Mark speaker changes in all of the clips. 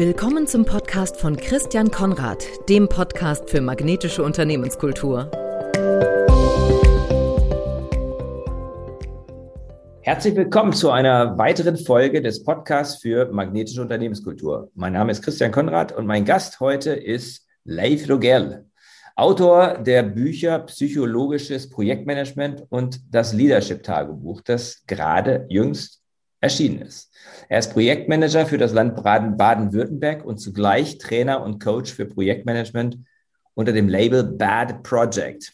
Speaker 1: Willkommen zum Podcast von Christian Konrad, dem Podcast für magnetische Unternehmenskultur.
Speaker 2: Herzlich willkommen zu einer weiteren Folge des Podcasts für magnetische Unternehmenskultur. Mein Name ist Christian Konrad und mein Gast heute ist Leif Rogel, Autor der Bücher Psychologisches Projektmanagement und das Leadership Tagebuch, das gerade jüngst erschienen ist. Er ist Projektmanager für das Land Baden-Württemberg und zugleich Trainer und Coach für Projektmanagement unter dem Label Bad Project.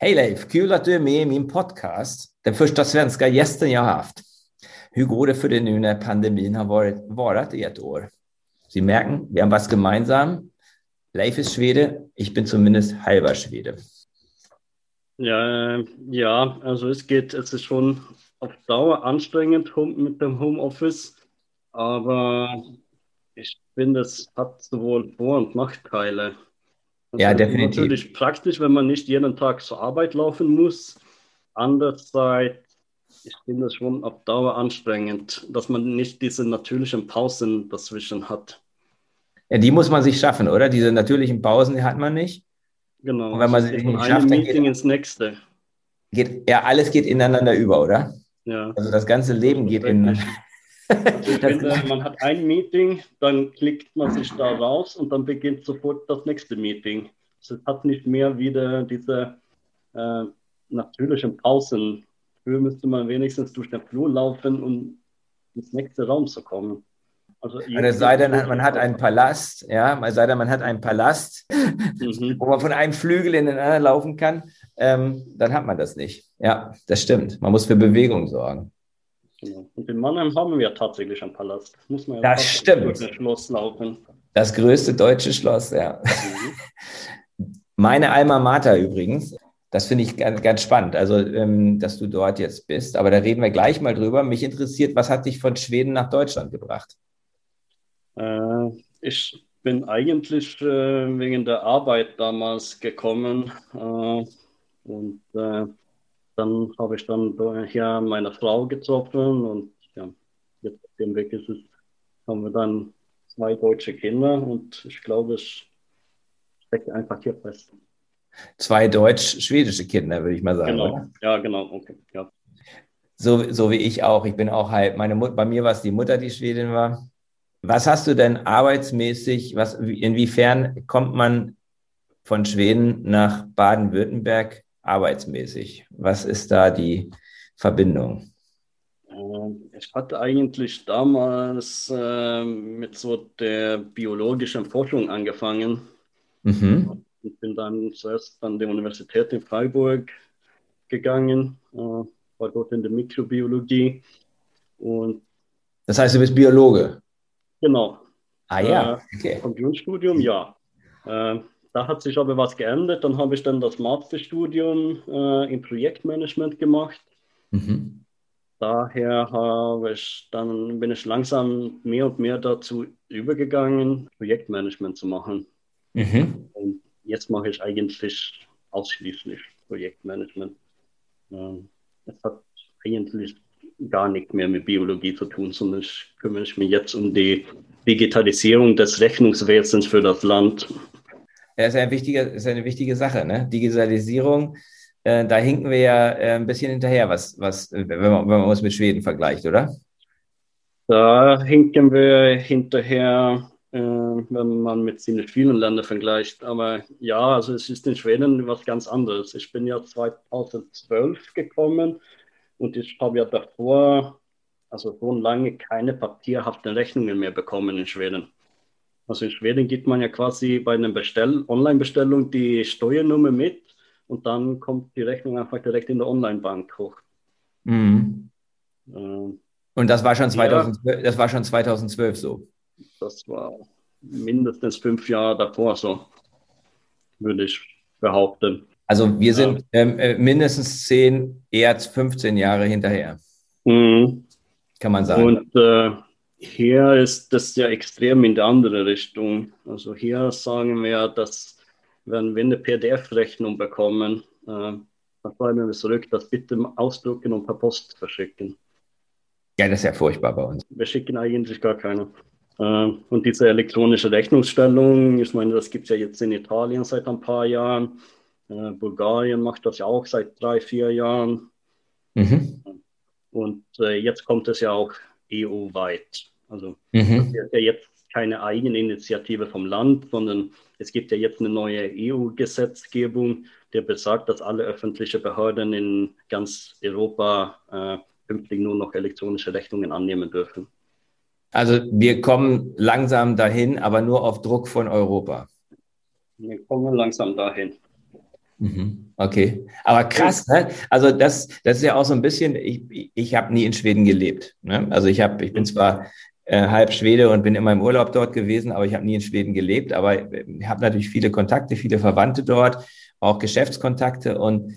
Speaker 2: Hej Leif, kul att du är med i min podcast, den första svenska gästen jag haft. Hur går det för dig nu när pandemin har? Sie merken, wir haben was gemeinsam. Leif ist Schwede, ich bin zumindest halber Schwede.
Speaker 3: Ja, ja, also es geht, es ist schon auf Dauer anstrengend mit dem Homeoffice, aber ich finde, es hat sowohl Vor- und Nachteile.
Speaker 2: Das ja, definitiv.
Speaker 3: Natürlich praktisch, wenn man nicht jeden Tag zur Arbeit laufen muss. Andererseits, ich finde es schon auf Dauer anstrengend, dass man nicht diese natürlichen Pausen dazwischen hat.
Speaker 2: Ja, die muss man sich schaffen, oder? Diese natürlichen Pausen, die hat man nicht.
Speaker 3: Genau.
Speaker 2: Und wenn man sie nicht schafft,
Speaker 3: dann Meeting geht, ins nächste.
Speaker 2: Geht, ja, alles geht ineinander über, oder?
Speaker 3: Ja.
Speaker 2: Also das ganze Leben geht in.
Speaker 3: Also finde, man hat ein Meeting, dann klickt man sich da raus und dann beginnt sofort das nächste Meeting. Es hat nicht mehr wieder diese äh, natürlichen Pausen. Früher müsste man wenigstens durch den Flur laufen, um ins nächste Raum zu kommen.
Speaker 2: Also es sei denn, man hat einen Palast, ja, es sei denn, man hat einen Palast, mhm. wo man von einem Flügel in den anderen laufen kann, ähm, dann hat man das nicht. Ja, das stimmt. Man muss für Bewegung sorgen.
Speaker 3: Genau. Und in Mannheim haben wir tatsächlich einen Palast.
Speaker 2: Das muss man ja das stimmt.
Speaker 3: Das Schloss laufen.
Speaker 2: Das größte deutsche Schloss, ja. Mhm. Meine Alma Mater übrigens, das finde ich ganz, ganz spannend, also ähm, dass du dort jetzt bist. Aber da reden wir gleich mal drüber. Mich interessiert, was hat dich von Schweden nach Deutschland gebracht?
Speaker 3: Äh, ich bin eigentlich äh, wegen der Arbeit damals gekommen äh, und äh, dann habe ich dann hier meine Frau getroffen und ja, jetzt auf dem Weg ist es, haben wir dann zwei deutsche Kinder und ich glaube, es steckt einfach hier fest.
Speaker 2: Zwei deutsch-schwedische Kinder, würde ich mal sagen.
Speaker 3: Genau, oder? ja, genau, okay, ja.
Speaker 2: So, so wie ich auch. Ich bin auch halt, meine Mut, bei mir war es die Mutter, die Schwedin war. Was hast du denn arbeitsmäßig, was, inwiefern kommt man von Schweden nach Baden-Württemberg arbeitsmäßig? Was ist da die Verbindung?
Speaker 3: Ähm, ich hatte eigentlich damals äh, mit so der biologischen Forschung angefangen. Mhm. Ich bin dann zuerst an die Universität in Freiburg gegangen, äh, war dort in der Mikrobiologie. Und
Speaker 2: das heißt, du bist Biologe?
Speaker 3: Genau.
Speaker 2: Ah ja,
Speaker 3: äh, okay. Vom Grundstudium, ja. Da hat sich aber was geändert. Dann habe ich dann das Masterstudium äh, im Projektmanagement gemacht. Mhm. Daher habe ich, dann bin ich langsam mehr und mehr dazu übergegangen, Projektmanagement zu machen. Mhm. Und jetzt mache ich eigentlich ausschließlich Projektmanagement. Ähm, es hat eigentlich gar nicht mehr mit Biologie zu tun, sondern ich kümmere mich jetzt um die Digitalisierung des Rechnungswesens für das Land.
Speaker 2: Ja, ist, ein wichtiger, ist eine wichtige Sache. Ne? Digitalisierung, äh, da hinken wir ja äh, ein bisschen hinterher, was, was, wenn, man, wenn man uns mit Schweden vergleicht, oder?
Speaker 3: Da hinken wir hinterher, äh, wenn man mit ziemlich vielen Ländern vergleicht. Aber ja, also es ist in Schweden was ganz anderes. Ich bin ja 2012 gekommen und ich habe ja davor, also schon lange, keine papierhaften Rechnungen mehr bekommen in Schweden. Also in Schweden gibt man ja quasi bei einer Bestell Online-Bestellung die Steuernummer mit und dann kommt die Rechnung einfach direkt in der Online-Bank hoch.
Speaker 2: Mhm. Ähm, und das war, schon 2012, ja, das war schon 2012 so?
Speaker 3: Das war mindestens fünf Jahre davor so, würde ich behaupten.
Speaker 2: Also wir sind ja. ähm, äh, mindestens 10, eher 15 Jahre hinterher.
Speaker 3: Mhm.
Speaker 2: Kann man sagen.
Speaker 3: Und äh, hier ist das ja extrem in die andere Richtung. Also hier sagen wir, dass wenn wir eine PDF-Rechnung bekommen, äh, dann schreiben wir zurück, das bitte ausdrucken und per Post verschicken.
Speaker 2: Ja, das ist ja furchtbar bei uns.
Speaker 3: Wir schicken eigentlich gar keine. Äh, und diese elektronische Rechnungsstellung, ich meine, das gibt es ja jetzt in Italien seit ein paar Jahren. Äh, Bulgarien macht das ja auch seit drei, vier Jahren. Mhm. Und äh, jetzt kommt es ja auch EU-weit. Also mhm. das ist ja jetzt keine eigene Initiative vom Land, sondern es gibt ja jetzt eine neue EU-Gesetzgebung, der besagt, dass alle öffentlichen Behörden in ganz Europa äh, künftig nur noch elektronische Rechnungen annehmen dürfen.
Speaker 2: Also wir kommen langsam dahin, aber nur auf Druck von Europa.
Speaker 3: Wir kommen langsam dahin.
Speaker 2: Mhm. Okay, aber krass, ne? Also das, das ist ja auch so ein bisschen, ich, ich habe nie in Schweden gelebt. Ne? Also ich habe, ich bin zwar äh, halb Schwede und bin immer im Urlaub dort gewesen, aber ich habe nie in Schweden gelebt. Aber ich habe natürlich viele Kontakte, viele Verwandte dort, auch Geschäftskontakte und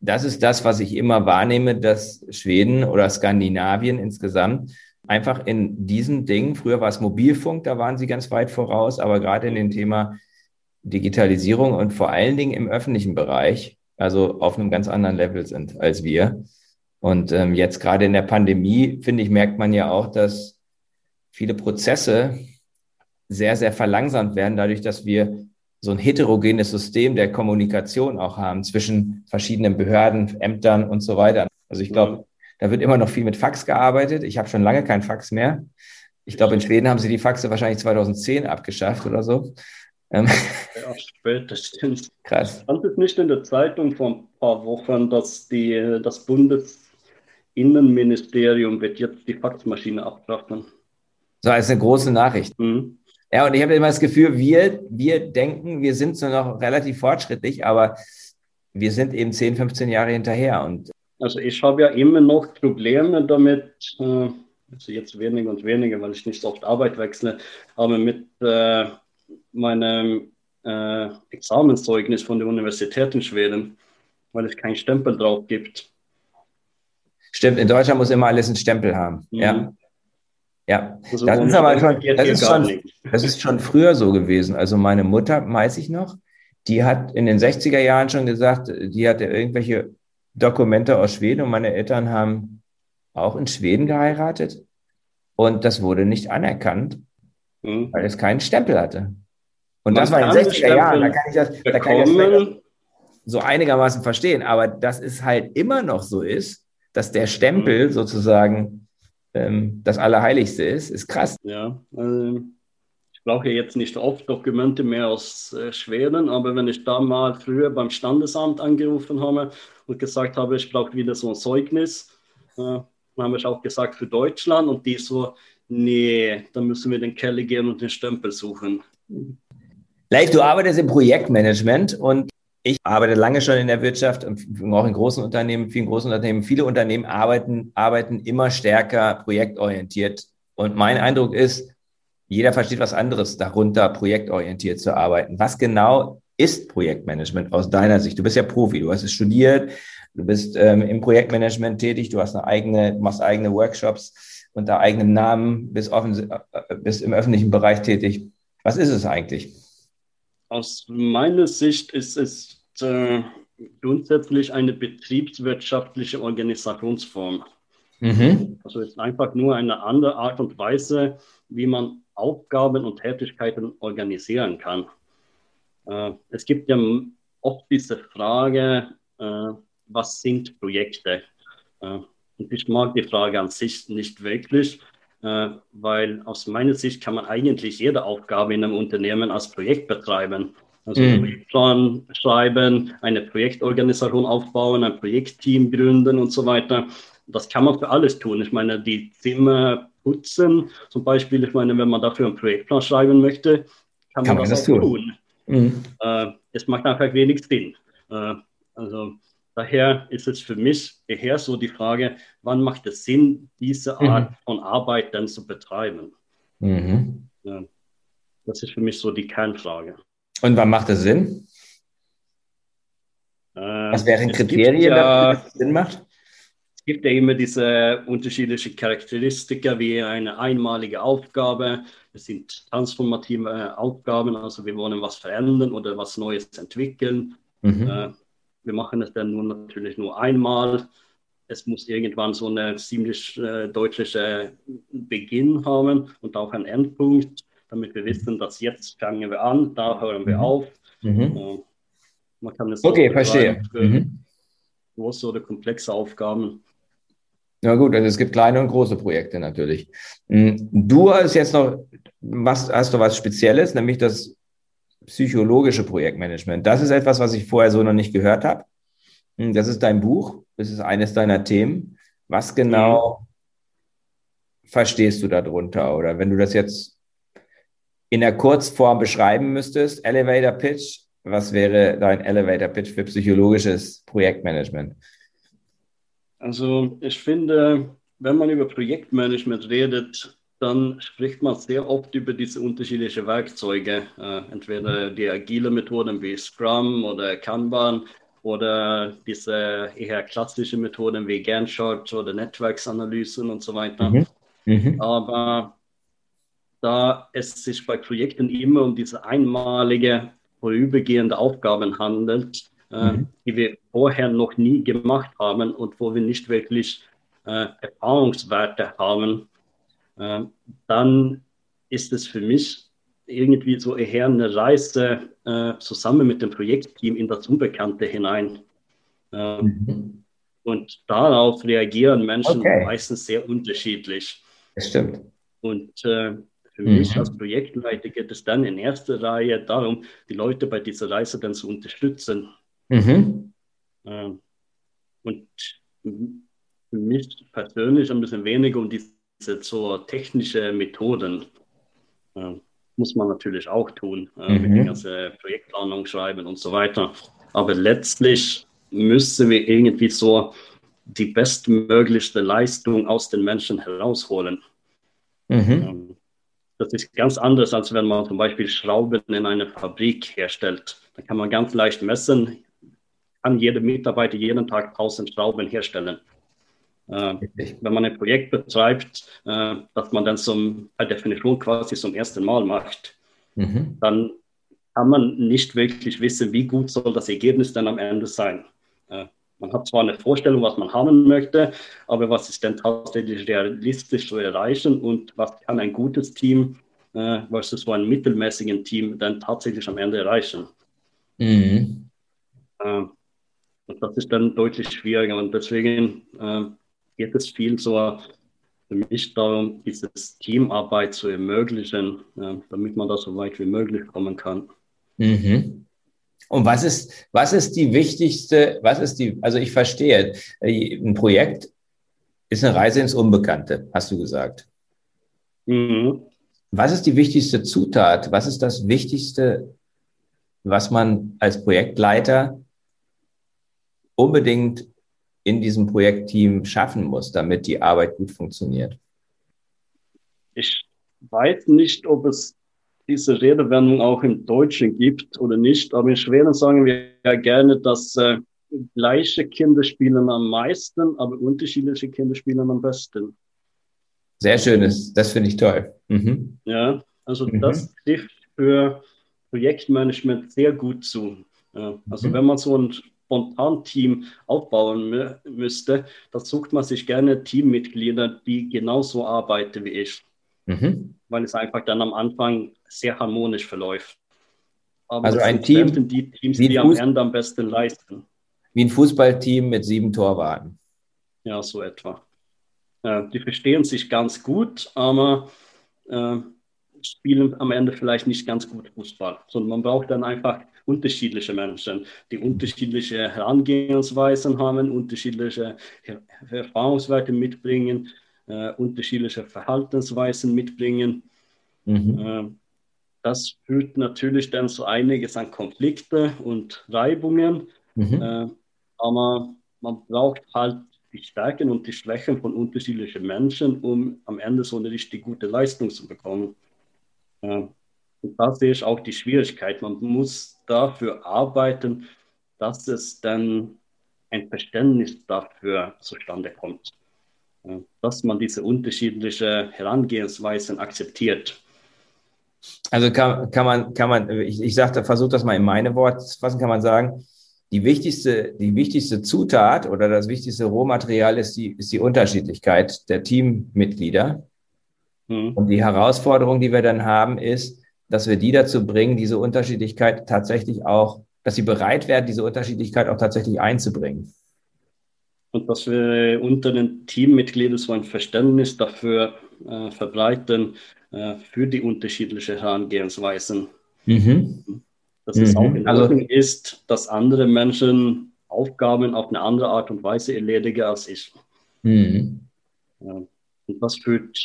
Speaker 2: das ist das, was ich immer wahrnehme, dass Schweden oder Skandinavien insgesamt einfach in diesen Dingen, früher war es Mobilfunk, da waren sie ganz weit voraus, aber gerade in dem Thema Digitalisierung und vor allen Dingen im öffentlichen Bereich, also auf einem ganz anderen Level sind als wir. Und ähm, jetzt gerade in der Pandemie, finde ich, merkt man ja auch, dass viele Prozesse sehr, sehr verlangsamt werden, dadurch, dass wir so ein heterogenes System der Kommunikation auch haben zwischen verschiedenen Behörden, Ämtern und so weiter. Also ich glaube, da wird immer noch viel mit Fax gearbeitet. Ich habe schon lange kein Fax mehr. Ich glaube, in Schweden haben sie die Faxe wahrscheinlich 2010 abgeschafft oder so.
Speaker 3: Ähm. Ja, spät, das stimmt. Krass. Stand es nicht in der Zeitung vor ein paar Wochen, dass die, das Bundesinnenministerium wird jetzt die Faxmaschine abschaffen?
Speaker 2: So als eine große Nachricht. Mhm. Ja, und ich habe immer das Gefühl, wir, wir denken, wir sind so noch relativ fortschrittlich, aber wir sind eben 10, 15 Jahre hinterher. Und
Speaker 3: also ich habe ja immer noch Probleme damit, äh, also jetzt weniger und weniger, weil ich nicht so oft Arbeit wechsle, aber mit äh, meinem äh, Examenszeugnis von der Universität in Schweden, weil es keinen Stempel drauf gibt.
Speaker 2: Stimmt, in Deutschland muss immer alles einen Stempel haben. Mhm. Ja. Ja, also das ist aber schon, das ist schon, das ist schon früher so gewesen. Also meine Mutter, weiß ich noch, die hat in den 60er Jahren schon gesagt, die hatte irgendwelche Dokumente aus Schweden und meine Eltern haben auch in Schweden geheiratet und das wurde nicht anerkannt, mhm. weil es keinen Stempel hatte. Und Man das war in den 60er Jahren, da kann ich das, da kann ich das so einigermaßen verstehen, aber dass es halt immer noch so ist, dass der Stempel mhm. sozusagen ähm, das Allerheiligste ist, ist krass.
Speaker 3: Ja, also ich brauche jetzt nicht oft Dokumente mehr aus äh, Schweden, aber wenn ich da mal früher beim Standesamt angerufen habe und gesagt habe, ich brauche wieder so ein Zeugnis. Äh, dann habe ich auch gesagt für Deutschland und die so, nee, dann müssen wir den Keller gehen und den Stempel suchen.
Speaker 2: Leif, du arbeitest im Projektmanagement und ich arbeite lange schon in der Wirtschaft und auch in großen Unternehmen, vielen großen Unternehmen. Viele Unternehmen arbeiten, arbeiten immer stärker projektorientiert. Und mein Eindruck ist, jeder versteht was anderes darunter, projektorientiert zu arbeiten. Was genau ist Projektmanagement aus deiner Sicht? Du bist ja Profi, du hast es studiert, du bist ähm, im Projektmanagement tätig, du hast eine eigene, machst eigene Workshops unter eigenem Namen, bist, offen, äh, bist im öffentlichen Bereich tätig. Was ist es eigentlich?
Speaker 3: Aus meiner Sicht ist es äh, grundsätzlich eine betriebswirtschaftliche Organisationsform. Mhm. Also es ist einfach nur eine andere Art und Weise, wie man Aufgaben und Tätigkeiten organisieren kann. Äh, es gibt ja oft diese Frage, äh, was sind Projekte? Äh, ich mag die Frage an sich nicht wirklich, weil aus meiner Sicht kann man eigentlich jede Aufgabe in einem Unternehmen als Projekt betreiben. Also mhm. Projektplan schreiben, eine Projektorganisation aufbauen, ein Projektteam gründen und so weiter. Das kann man für alles tun. Ich meine, die Zimmer putzen, zum Beispiel, ich meine, wenn man dafür einen Projektplan schreiben möchte, kann, kann man, das, das auch tun. tun. Mhm. Äh, es macht einfach wenig Sinn. Äh, also daher ist es für mich eher so die Frage, wann macht es Sinn, diese mhm. Art mhm. von Arbeit dann zu betreiben? Mhm. Ja, das ist für mich so die Kernfrage.
Speaker 2: Und wann macht es Sinn? Äh, Was wären Kriterien, ja, dass es Sinn macht?
Speaker 3: Es gibt ja immer diese unterschiedlichen Charakteristika wie eine einmalige Aufgabe, es sind transformative äh, Aufgaben, also wir wollen was verändern oder was Neues entwickeln. Mhm. Äh, wir machen es dann nur natürlich nur einmal. Es muss irgendwann so eine ziemlich äh, deutliche einen Beginn haben und auch einen Endpunkt, damit wir wissen, dass jetzt fangen wir an, da hören wir mhm. auf. Mhm.
Speaker 2: Man kann es okay, verstehe. Mhm.
Speaker 3: Große oder komplexe Aufgaben.
Speaker 2: Ja gut, also es gibt kleine und große Projekte natürlich. Mhm. Du hast jetzt noch, was, hast du was Spezielles, nämlich das psychologische Projektmanagement. Das ist etwas, was ich vorher so noch nicht gehört habe. Mhm, das ist dein Buch, das ist eines deiner Themen. Was genau mhm. verstehst du darunter? Oder wenn du das jetzt in der Kurzform beschreiben müsstest, Elevator Pitch, was wäre dein Elevator Pitch für psychologisches Projektmanagement?
Speaker 3: Also ich finde, wenn man über Projektmanagement redet, dann spricht man sehr oft über diese unterschiedlichen Werkzeuge, äh, entweder die agile Methoden wie Scrum oder Kanban oder diese eher klassischen Methoden wie Gantt Chart oder Netzwerksanalysen und so weiter. Mhm. Mhm. Aber da es sich bei Projekten immer um diese einmalige vorübergehende Aufgaben handelt, äh, mhm. die wir vorher noch nie gemacht haben und wo wir nicht wirklich äh, Erfahrungswerte haben, dann ist es für mich irgendwie so eher eine Reise äh, zusammen mit dem Projektteam in das Unbekannte hinein. Äh, mhm. Und darauf reagieren Menschen okay. meistens sehr unterschiedlich.
Speaker 2: Das stimmt.
Speaker 3: Und äh, für mhm. mich als Projektleiter geht es dann in erster Reihe darum, die Leute bei dieser Reise dann zu unterstützen. Mhm. Ähm, und für mich persönlich ein bisschen weniger um diese so technische Methoden. Ähm, muss man natürlich auch tun, äh, mhm. mit der ganzen Projektplanung schreiben und so weiter. Aber letztlich müssen wir irgendwie so die bestmöglichste Leistung aus den Menschen herausholen. Mhm. Ähm, das ist ganz anders, als wenn man zum Beispiel Schrauben in einer Fabrik herstellt. Da kann man ganz leicht messen, kann jeder Mitarbeiter jeden Tag 1000 Schrauben herstellen. Äh, wenn man ein Projekt betreibt, äh, das man dann zum, per Definition quasi zum ersten Mal macht, mhm. dann kann man nicht wirklich wissen, wie gut soll das Ergebnis dann am Ende sein. Äh, man hat zwar eine Vorstellung, was man haben möchte, aber was ist denn tatsächlich realistisch zu erreichen und was kann ein gutes Team äh, versus so ein mittelmäßigen Team dann tatsächlich am Ende erreichen? Mhm. Und das ist dann deutlich schwieriger und deswegen geht es viel so für mich darum, dieses Teamarbeit zu ermöglichen, damit man da so weit wie möglich kommen kann.
Speaker 2: Mhm. Und was ist, was ist die wichtigste, was ist die, also ich verstehe, ein Projekt ist eine Reise ins Unbekannte, hast du gesagt. Mhm. Was ist die wichtigste Zutat? Was ist das Wichtigste, was man als Projektleiter unbedingt in diesem Projektteam schaffen muss, damit die Arbeit gut funktioniert?
Speaker 3: Ich weiß nicht, ob es diese Redewendung auch im Deutschen gibt oder nicht. Aber in Schweden sagen wir ja gerne, dass äh, gleiche Kinder spielen am meisten, aber unterschiedliche Kinder spielen am besten.
Speaker 2: Sehr schönes, das finde ich toll.
Speaker 3: Mhm. Ja, also mhm. das trifft für Projektmanagement sehr gut zu. Ja, also mhm. wenn man so ein Spontan-Team aufbauen mü müsste, dann sucht man sich gerne Teammitglieder, die genauso arbeiten wie ich. Mhm. Weil es einfach dann am Anfang sehr harmonisch verläuft.
Speaker 2: Aber also ein Team,
Speaker 3: die Teams, die am Ende am besten leisten.
Speaker 2: Wie ein Fußballteam mit sieben Torwarten.
Speaker 3: Ja, so etwa. Äh, die verstehen sich ganz gut, aber äh, spielen am Ende vielleicht nicht ganz gut Fußball, sondern man braucht dann einfach unterschiedliche Menschen, die unterschiedliche Herangehensweisen haben, unterschiedliche Erfahrungswerte mitbringen, äh, unterschiedliche Verhaltensweisen mitbringen. Mhm. Äh, das führt natürlich dann zu einiges an Konflikte und Reibungen, mhm. äh, aber man braucht halt die Stärken und die Schwächen von unterschiedlichen Menschen, um am Ende so eine richtig gute Leistung zu bekommen. Äh, und da sehe ich auch die Schwierigkeit. Man muss dafür arbeiten, dass es dann ein Verständnis dafür zustande kommt, dass man diese unterschiedlichen Herangehensweisen akzeptiert.
Speaker 2: Also kann, kann man, kann man, ich, ich sagte, versuche das mal in meine Worte zu fassen, kann man sagen, die wichtigste, die wichtigste Zutat oder das wichtigste Rohmaterial ist die, ist die Unterschiedlichkeit der Teammitglieder. Mhm. Und die Herausforderung, die wir dann haben, ist, dass wir die dazu bringen, diese Unterschiedlichkeit tatsächlich auch, dass sie bereit werden, diese Unterschiedlichkeit auch tatsächlich einzubringen.
Speaker 3: Und dass wir unter den Teammitgliedern so ein Verständnis dafür äh, verbreiten, äh, für die unterschiedlichen Herangehensweisen. Mhm. Dass es mhm. auch in also Ordnung also, ist, dass andere Menschen Aufgaben auf eine andere Art und Weise erledigen als ich. Mhm. Ja. Und das führt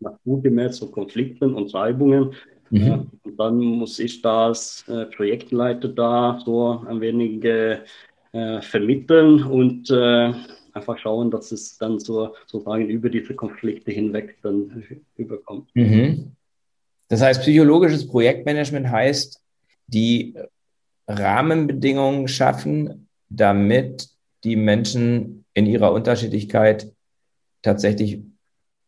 Speaker 3: naturgemäß zu Konflikten und Reibungen. Mhm. Ja, und dann muss ich da als äh, Projektleiter da so ein wenig äh, vermitteln und äh, einfach schauen, dass es dann so, sozusagen über diese Konflikte hinweg dann überkommt. Mhm.
Speaker 2: Das heißt, psychologisches Projektmanagement heißt, die Rahmenbedingungen schaffen, damit die Menschen in ihrer Unterschiedlichkeit tatsächlich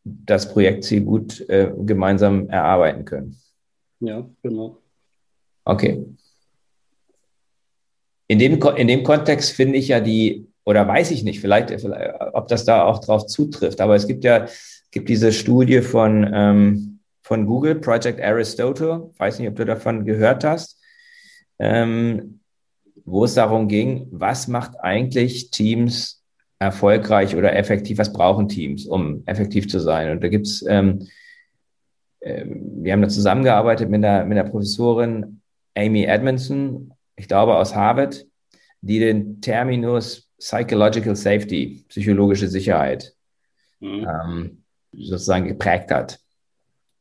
Speaker 2: das Projektziel gut äh, gemeinsam erarbeiten können.
Speaker 3: Ja, genau.
Speaker 2: Okay. In dem, in dem Kontext finde ich ja die, oder weiß ich nicht, vielleicht, vielleicht, ob das da auch drauf zutrifft, aber es gibt ja gibt diese Studie von, ähm, von Google, Project Aristotle, weiß nicht, ob du davon gehört hast, ähm, wo es darum ging, was macht eigentlich Teams erfolgreich oder effektiv, was brauchen Teams, um effektiv zu sein. Und da gibt's, ähm, äh, wir haben da zusammengearbeitet mit einer, mit einer Professorin Amy Edmondson, ich glaube aus Harvard, die den Terminus Psychological Safety, psychologische Sicherheit, mhm. ähm, sozusagen geprägt hat.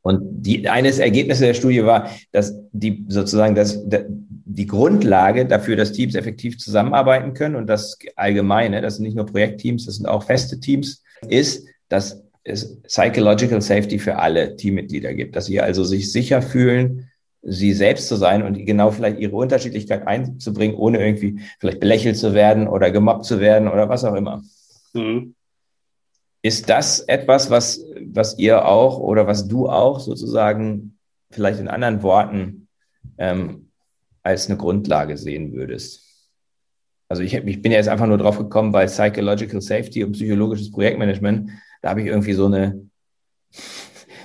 Speaker 2: Und die, eines Ergebnisse der Studie war, dass die sozusagen das, die Grundlage dafür, dass Teams effektiv zusammenarbeiten können und das Allgemeine, das sind nicht nur Projektteams, das sind auch feste Teams, ist, dass es Psychological Safety für alle Teammitglieder gibt, dass sie also sich sicher fühlen, sie selbst zu sein und genau vielleicht ihre Unterschiedlichkeit einzubringen, ohne irgendwie vielleicht belächelt zu werden oder gemobbt zu werden oder was auch immer. Mhm. Ist das etwas, was, was ihr auch oder was du auch sozusagen vielleicht in anderen Worten ähm, als eine Grundlage sehen würdest? Also ich, ich bin ja jetzt einfach nur drauf gekommen bei Psychological Safety und psychologisches Projektmanagement. Da habe ich irgendwie so eine,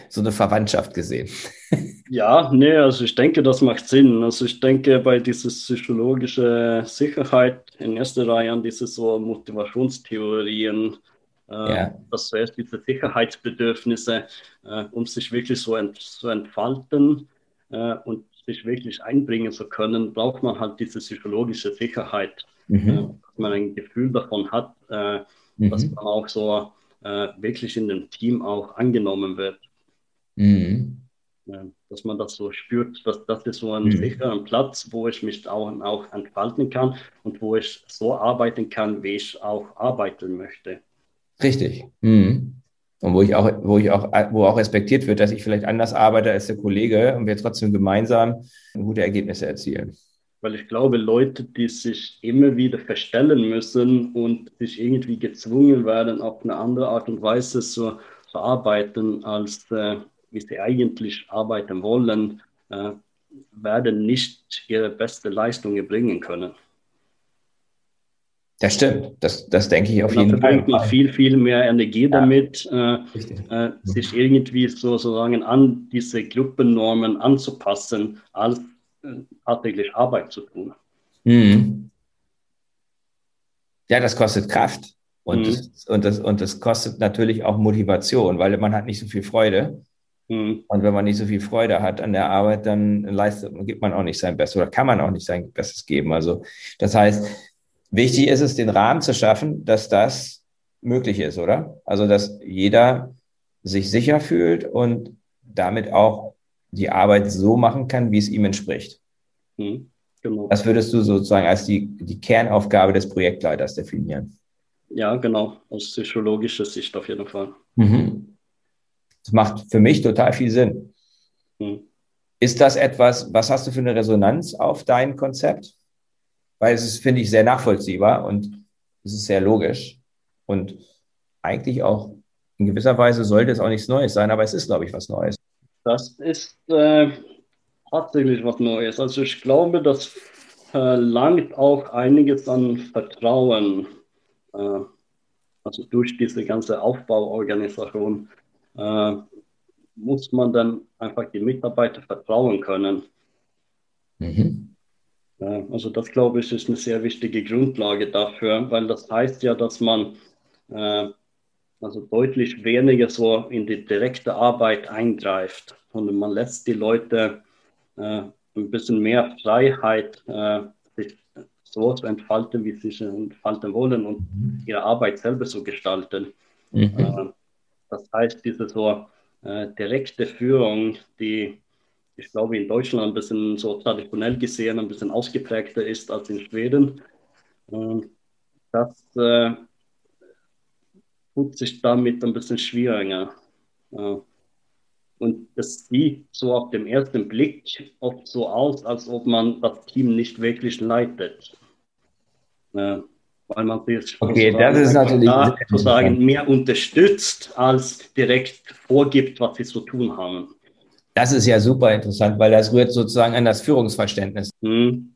Speaker 2: so eine Verwandtschaft gesehen.
Speaker 3: Ja, nee, also ich denke, das macht Sinn. Also ich denke bei dieser psychologischen Sicherheit in erster Reihe an diese so Motivationstheorien, äh, ja. dass zuerst diese Sicherheitsbedürfnisse, äh, um sich wirklich so ent zu entfalten äh, und sich wirklich einbringen zu können, braucht man halt diese psychologische Sicherheit, mhm. Äh, dass man ein Gefühl davon hat, äh, mhm. dass man auch so äh, wirklich in dem Team auch angenommen wird. Mhm dass man das so spürt, dass das ist so ein mhm. sicherer Platz, wo ich mich auch, auch entfalten kann und wo ich so arbeiten kann, wie ich auch arbeiten möchte.
Speaker 2: Richtig. Mhm. Und wo ich auch, wo ich auch, wo auch respektiert wird, dass ich vielleicht anders arbeite als der Kollege und wir trotzdem gemeinsam gute Ergebnisse erzielen.
Speaker 3: Weil ich glaube, Leute, die sich immer wieder verstellen müssen und sich irgendwie gezwungen werden, auf eine andere Art und Weise zu, zu arbeiten, als äh, wie sie eigentlich arbeiten wollen, äh, werden nicht ihre beste Leistung bringen können.
Speaker 2: Das stimmt, das, das denke ich auf jeden Fall.
Speaker 3: Da verbringt viel, viel mehr Energie damit, ja. äh, äh, sich irgendwie sozusagen an diese Gruppennormen anzupassen, als tatsächlich Arbeit zu tun. Mhm.
Speaker 2: Ja, das kostet Kraft und, mhm. das, und, das, und das kostet natürlich auch Motivation, weil man hat nicht so viel Freude. Mhm. Und wenn man nicht so viel Freude hat an der Arbeit, dann leistet, gibt man auch nicht sein Bestes oder kann man auch nicht sein Bestes geben. Also das heißt, wichtig ist es, den Rahmen zu schaffen, dass das möglich ist, oder? Also dass jeder sich sicher fühlt und damit auch die Arbeit so machen kann, wie es ihm entspricht. Mhm. Genau. Das würdest du sozusagen als die, die Kernaufgabe des Projektleiters definieren.
Speaker 3: Ja, genau, aus psychologischer Sicht auf jeden Fall. Mhm.
Speaker 2: Das macht für mich total viel Sinn. Hm. Ist das etwas, was hast du für eine Resonanz auf dein Konzept? Weil es ist, finde ich, sehr nachvollziehbar und es ist sehr logisch. Und eigentlich auch in gewisser Weise sollte es auch nichts Neues sein, aber es ist, glaube ich, was Neues.
Speaker 3: Das ist äh, tatsächlich was Neues. Also ich glaube, das verlangt auch einiges an Vertrauen, äh, also durch diese ganze Aufbauorganisation. Äh, muss man dann einfach die Mitarbeiter vertrauen können. Mhm. Ja, also das glaube ich ist eine sehr wichtige Grundlage dafür, weil das heißt ja, dass man äh, also deutlich weniger so in die direkte Arbeit eingreift und man lässt die Leute äh, ein bisschen mehr Freiheit, äh, sich so zu entfalten, wie sie sich entfalten wollen und mhm. ihre Arbeit selber zu gestalten. Mhm. Äh, das heißt, diese so äh, direkte Führung, die ich glaube in Deutschland ein bisschen so traditionell gesehen ein bisschen ausgeprägter ist als in Schweden, das äh, tut sich damit ein bisschen schwieriger. Und es sieht so auf dem ersten Blick oft so aus, als ob man das Team nicht wirklich leitet. Weil man sich
Speaker 2: okay, das ist natürlich
Speaker 3: sozusagen mehr unterstützt, als direkt vorgibt, was sie zu tun haben.
Speaker 2: Das ist ja super interessant, weil das rührt sozusagen an das Führungsverständnis. Hm.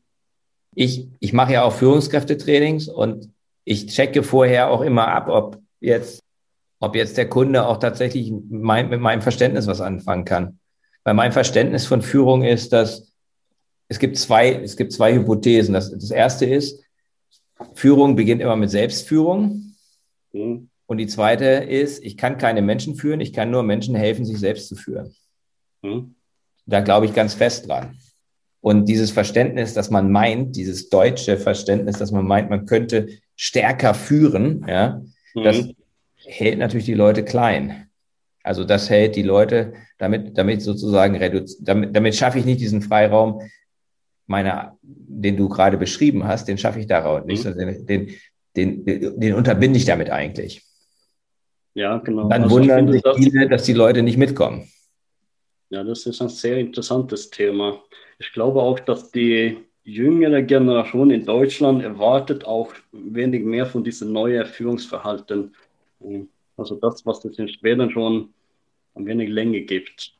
Speaker 2: Ich, ich mache ja auch Führungskräftetrainings und ich checke vorher auch immer ab, ob jetzt, ob jetzt der Kunde auch tatsächlich mein, mit meinem Verständnis was anfangen kann. Weil mein Verständnis von Führung ist, dass es gibt zwei, es gibt zwei Hypothesen. Das, das erste ist, Führung beginnt immer mit Selbstführung. Mhm. Und die zweite ist, ich kann keine Menschen führen, ich kann nur Menschen helfen, sich selbst zu führen. Mhm. Da glaube ich ganz fest dran. Und dieses Verständnis, dass man meint, dieses deutsche Verständnis, dass man meint, man könnte stärker führen, ja, mhm. das hält natürlich die Leute klein. Also das hält die Leute, damit, damit sozusagen damit, damit schaffe ich nicht diesen Freiraum, meiner, den du gerade beschrieben hast, den schaffe ich daraus nicht. Mhm. Den, den, den, den unterbinde ich damit eigentlich.
Speaker 3: Ja, genau.
Speaker 2: Dann also wundern sich viele, dass die Leute nicht mitkommen.
Speaker 3: Ja, das ist ein sehr interessantes Thema. Ich glaube auch, dass die jüngere Generation in Deutschland erwartet auch wenig mehr von diesem neuen Führungsverhalten. Also das, was es in Schweden schon ein wenig Länge gibt.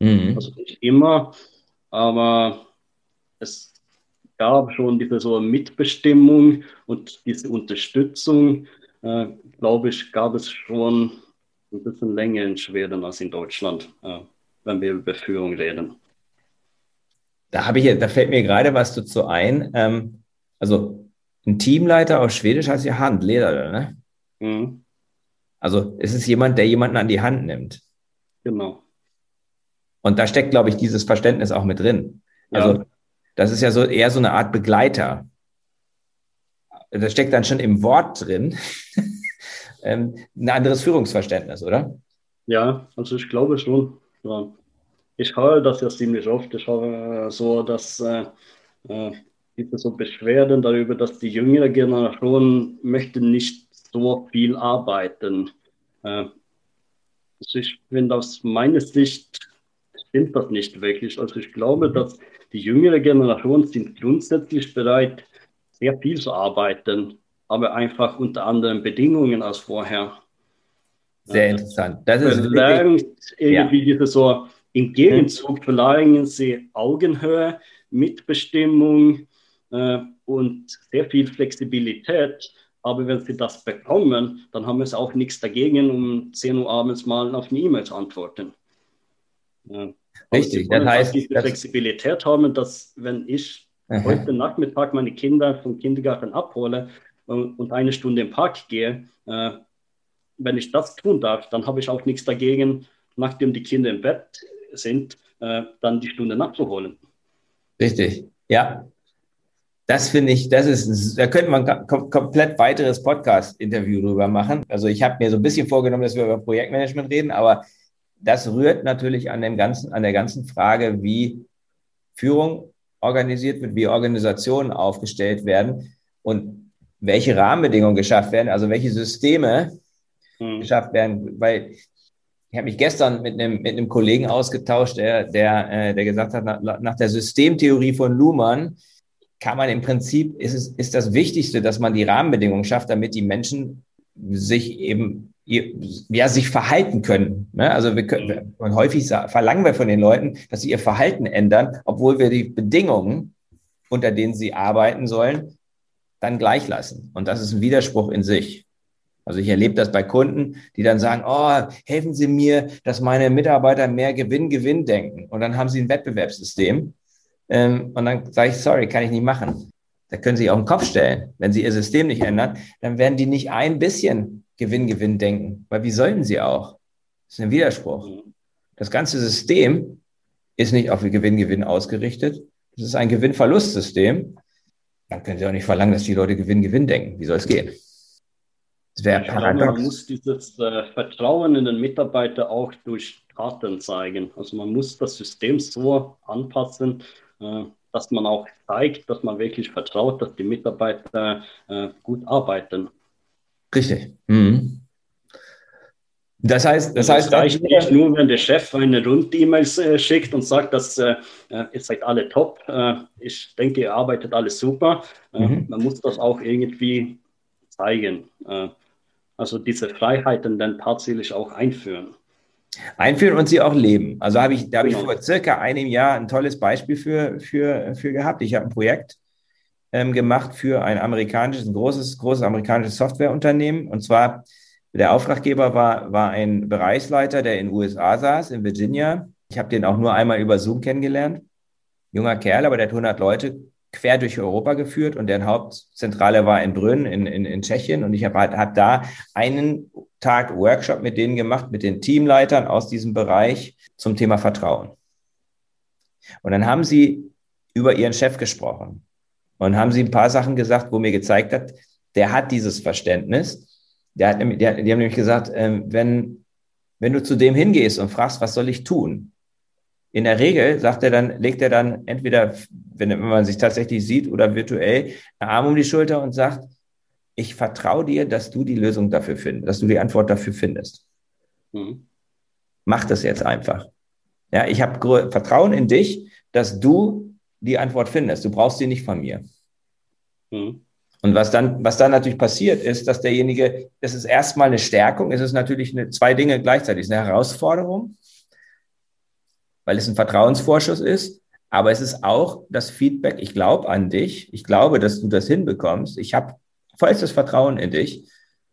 Speaker 3: Mhm. Also nicht immer, aber es gab schon diese so Mitbestimmung und diese Unterstützung, äh, glaube ich, gab es schon ein bisschen länger in Schweden als in Deutschland, äh, wenn wir über Führung reden.
Speaker 2: Da habe ich, da fällt mir gerade was dazu ein. Ähm, also ein Teamleiter auf Schwedisch heißt ja Handleder, ne? Mhm. Also es ist jemand, der jemanden an die Hand nimmt.
Speaker 3: Genau.
Speaker 2: Und da steckt, glaube ich, dieses Verständnis auch mit drin. Also ja. Das ist ja so eher so eine Art Begleiter. Das steckt dann schon im Wort drin. Ähm, ein anderes Führungsverständnis, oder?
Speaker 3: Ja, also ich glaube schon. Ja. Ich höre das ja ziemlich oft. Ich höre so, dass äh, äh, gibt so Beschwerden darüber, dass die jüngere Generation möchte nicht so viel arbeiten. Äh, also ich finde aus meiner Sicht stimmt das nicht wirklich. Also ich glaube, dass die jüngere Generation sind grundsätzlich bereit, sehr viel zu arbeiten, aber einfach unter anderen Bedingungen als vorher.
Speaker 2: Sehr interessant.
Speaker 3: Das ist irgendwie ja. diese so im Gegenzug verlangen sie Augenhöhe, Mitbestimmung äh, und sehr viel Flexibilität. Aber wenn sie das bekommen, dann haben sie auch nichts dagegen, um 10 Uhr abends mal auf eine E-Mail zu antworten.
Speaker 2: Ja. Richtig, das heißt.
Speaker 3: Diese Flexibilität haben, dass wenn ich aha. heute Nachmittag meine Kinder vom Kindergarten abhole und, und eine Stunde im Park gehe, äh, wenn ich das tun darf, dann habe ich auch nichts dagegen, nachdem die Kinder im Bett sind, äh, dann die Stunde nachzuholen.
Speaker 2: Richtig, ja. Das finde ich, das ist, da könnte man kom komplett weiteres Podcast-Interview drüber machen. Also ich habe mir so ein bisschen vorgenommen, dass wir über Projektmanagement reden, aber das rührt natürlich an, dem ganzen, an der ganzen Frage, wie Führung organisiert wird, wie Organisationen aufgestellt werden und welche Rahmenbedingungen geschafft werden, also welche Systeme mhm. geschafft werden. Weil ich habe mich gestern mit einem, mit einem Kollegen ausgetauscht, der, der, äh, der gesagt hat, nach, nach der Systemtheorie von Luhmann kann man im Prinzip, ist, es, ist das Wichtigste, dass man die Rahmenbedingungen schafft, damit die Menschen sich eben ja, sich verhalten können. Ne? Also wir können, und häufig verlangen wir von den Leuten, dass sie ihr Verhalten ändern, obwohl wir die Bedingungen, unter denen sie arbeiten sollen, dann gleich lassen. Und das ist ein Widerspruch in sich. Also ich erlebe das bei Kunden, die dann sagen, oh, helfen Sie mir, dass meine Mitarbeiter mehr Gewinn, Gewinn denken. Und dann haben sie ein Wettbewerbssystem. Ähm, und dann sage ich, sorry, kann ich nicht machen. Da können Sie auch einen Kopf stellen. Wenn Sie Ihr System nicht ändern, dann werden die nicht ein bisschen Gewinn, Gewinn denken. Weil wie sollten sie auch? Das ist ein Widerspruch. Das ganze System ist nicht auf Gewinn, Gewinn ausgerichtet. Das ist ein Gewinn-Verlust-System. Dann können Sie auch nicht verlangen, dass die Leute Gewinn, Gewinn denken. Wie soll es gehen?
Speaker 3: Das wäre paradox. Glaube, man muss dieses äh, Vertrauen in den Mitarbeiter auch durch Taten zeigen. Also man muss das System so anpassen, äh, dass man auch zeigt, dass man wirklich vertraut, dass die Mitarbeiter äh, gut arbeiten.
Speaker 2: Richtig. Mhm. Das heißt, das,
Speaker 3: das heißt, reicht nicht nur, wenn der Chef eine Rund-E-Mail äh, schickt und sagt, dass äh, äh, ihr seid alle top. Äh, ich denke, ihr arbeitet alles super. Äh, mhm. Man muss das auch irgendwie zeigen. Also diese Freiheiten dann tatsächlich auch einführen.
Speaker 2: Einführen und sie auch leben. Also habe ich, da habe genau. ich vor circa einem Jahr ein tolles Beispiel für, für, für gehabt. Ich habe ein Projekt ähm, gemacht für ein amerikanisches, ein großes, großes amerikanisches Softwareunternehmen. Und zwar, der Auftraggeber war, war ein Bereichsleiter, der in den USA saß, in Virginia. Ich habe den auch nur einmal über Zoom kennengelernt. Junger Kerl, aber der hat 100 Leute quer durch Europa geführt und deren Hauptzentrale war in Brünn in, in, in Tschechien. Und ich habe hab da einen Tag Workshop mit denen gemacht, mit den Teamleitern aus diesem Bereich zum Thema Vertrauen. Und dann haben sie über ihren Chef gesprochen und haben sie ein paar Sachen gesagt, wo mir gezeigt hat, der hat dieses Verständnis. Der hat, die haben nämlich gesagt, äh, wenn, wenn du zu dem hingehst und fragst, was soll ich tun? In der Regel sagt er dann, legt er dann entweder, wenn man sich tatsächlich sieht oder virtuell, einen Arm um die Schulter und sagt, ich vertraue dir, dass du die Lösung dafür findest, dass du die Antwort dafür findest. Mhm. Mach das jetzt einfach. Ja, ich habe Vertrauen in dich, dass du die Antwort findest. Du brauchst sie nicht von mir. Mhm. Und was dann, was dann natürlich passiert ist, dass derjenige, das ist erstmal eine Stärkung, es ist natürlich eine, zwei Dinge gleichzeitig. Es ist eine Herausforderung, weil es ein Vertrauensvorschuss ist. Aber es ist auch das Feedback, ich glaube an dich, ich glaube, dass du das hinbekommst. Ich habe vollstes Vertrauen in dich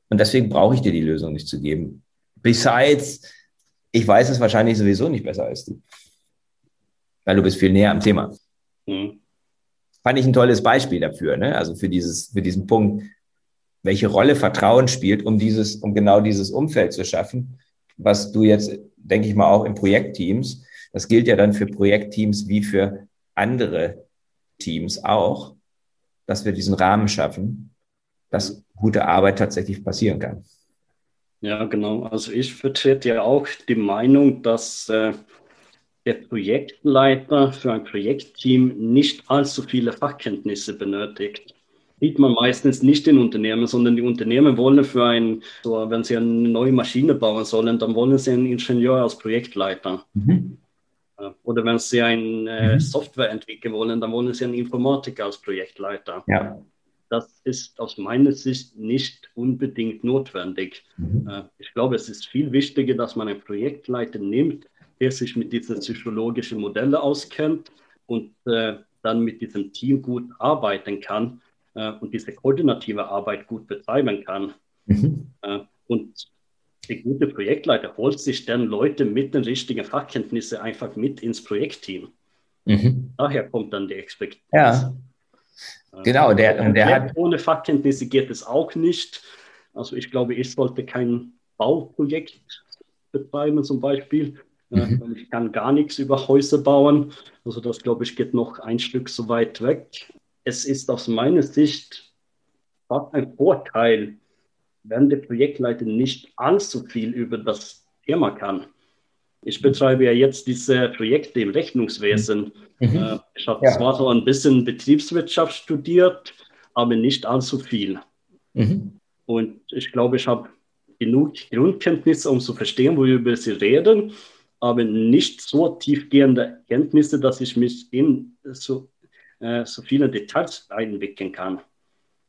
Speaker 2: und deswegen brauche ich dir die Lösung nicht zu geben. Besides, ich weiß es wahrscheinlich sowieso nicht besser als du, weil du bist viel näher am Thema. Mhm. Fand ich ein tolles Beispiel dafür, ne? also für, dieses, für diesen Punkt, welche Rolle Vertrauen spielt, um dieses, um genau dieses Umfeld zu schaffen, was du jetzt, denke ich mal, auch in Projektteams das gilt ja dann für Projektteams wie für andere Teams auch, dass wir diesen Rahmen schaffen, dass gute Arbeit tatsächlich passieren kann.
Speaker 3: Ja, genau. Also ich vertrete ja auch die Meinung, dass äh, der Projektleiter für ein Projektteam nicht allzu viele Fachkenntnisse benötigt. Sieht man meistens nicht in Unternehmen, sondern die Unternehmen wollen für ein, so, wenn sie eine neue Maschine bauen sollen, dann wollen sie einen Ingenieur als Projektleiter. Mhm. Oder wenn Sie eine äh, mhm. Software entwickeln wollen, dann wollen Sie einen Informatiker als Projektleiter. Ja. Das ist aus meiner Sicht nicht unbedingt notwendig. Mhm. Äh, ich glaube, es ist viel wichtiger, dass man einen Projektleiter nimmt, der sich mit diesen psychologischen Modellen auskennt und äh, dann mit diesem Team gut arbeiten kann äh, und diese koordinative Arbeit gut betreiben kann. Mhm. Äh, und der gute Projektleiter holt sich dann Leute mit den richtigen Fachkenntnissen einfach mit ins Projektteam. Mhm. Daher kommt dann die Expertise.
Speaker 2: Ja. Genau, der,
Speaker 3: und der hat. Ohne Fachkenntnisse geht es auch nicht. Also ich glaube, ich sollte kein Bauprojekt betreiben zum Beispiel. Mhm. Ich kann gar nichts über Häuser bauen. Also das, glaube ich, geht noch ein Stück so weit weg. Es ist aus meiner Sicht fast ein Vorteil, wenn der Projektleiter nicht allzu viel über das Thema kann. Ich betreibe ja jetzt diese Projekte im Rechnungswesen. Mhm. Äh, ich habe ja. zwar so ein bisschen Betriebswirtschaft studiert, aber nicht allzu viel. Mhm. Und ich glaube, ich habe genug Grundkenntnisse, um zu verstehen, worüber Sie reden, aber nicht so tiefgehende Kenntnisse, dass ich mich in so, äh, so viele Details einwickeln kann.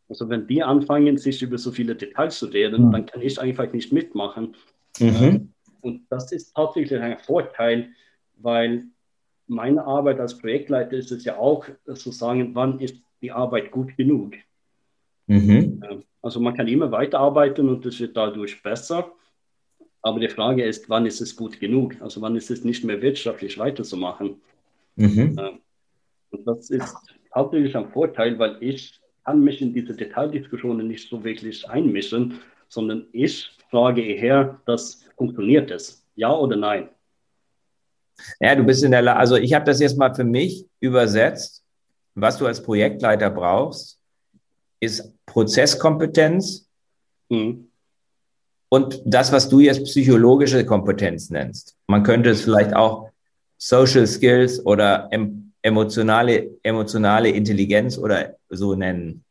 Speaker 3: Also wenn die anfangen, sich über so viele Details zu reden, mhm. dann kann ich einfach nicht mitmachen. Mhm. Und das ist tatsächlich ein Vorteil, weil meine Arbeit als Projektleiter ist es ja auch zu sagen, wann ist die Arbeit gut genug. Mhm. Also man kann immer weiterarbeiten und es wird dadurch besser. Aber die Frage ist, wann ist es gut genug? Also wann ist es nicht mehr wirtschaftlich weiterzumachen? Mhm. Und das ist hauptsächlich ein Vorteil, weil ich kann mich in diese Detaildiskussionen nicht so wirklich einmischen, sondern ich frage eher, das funktioniert es? Ja oder nein?
Speaker 2: Ja, du bist in der Lage, also ich habe das jetzt mal für mich übersetzt. Was du als Projektleiter brauchst, ist Prozesskompetenz mhm. und das, was du jetzt psychologische Kompetenz nennst. Man könnte es vielleicht auch Social Skills oder emotionale, emotionale Intelligenz oder so nennen.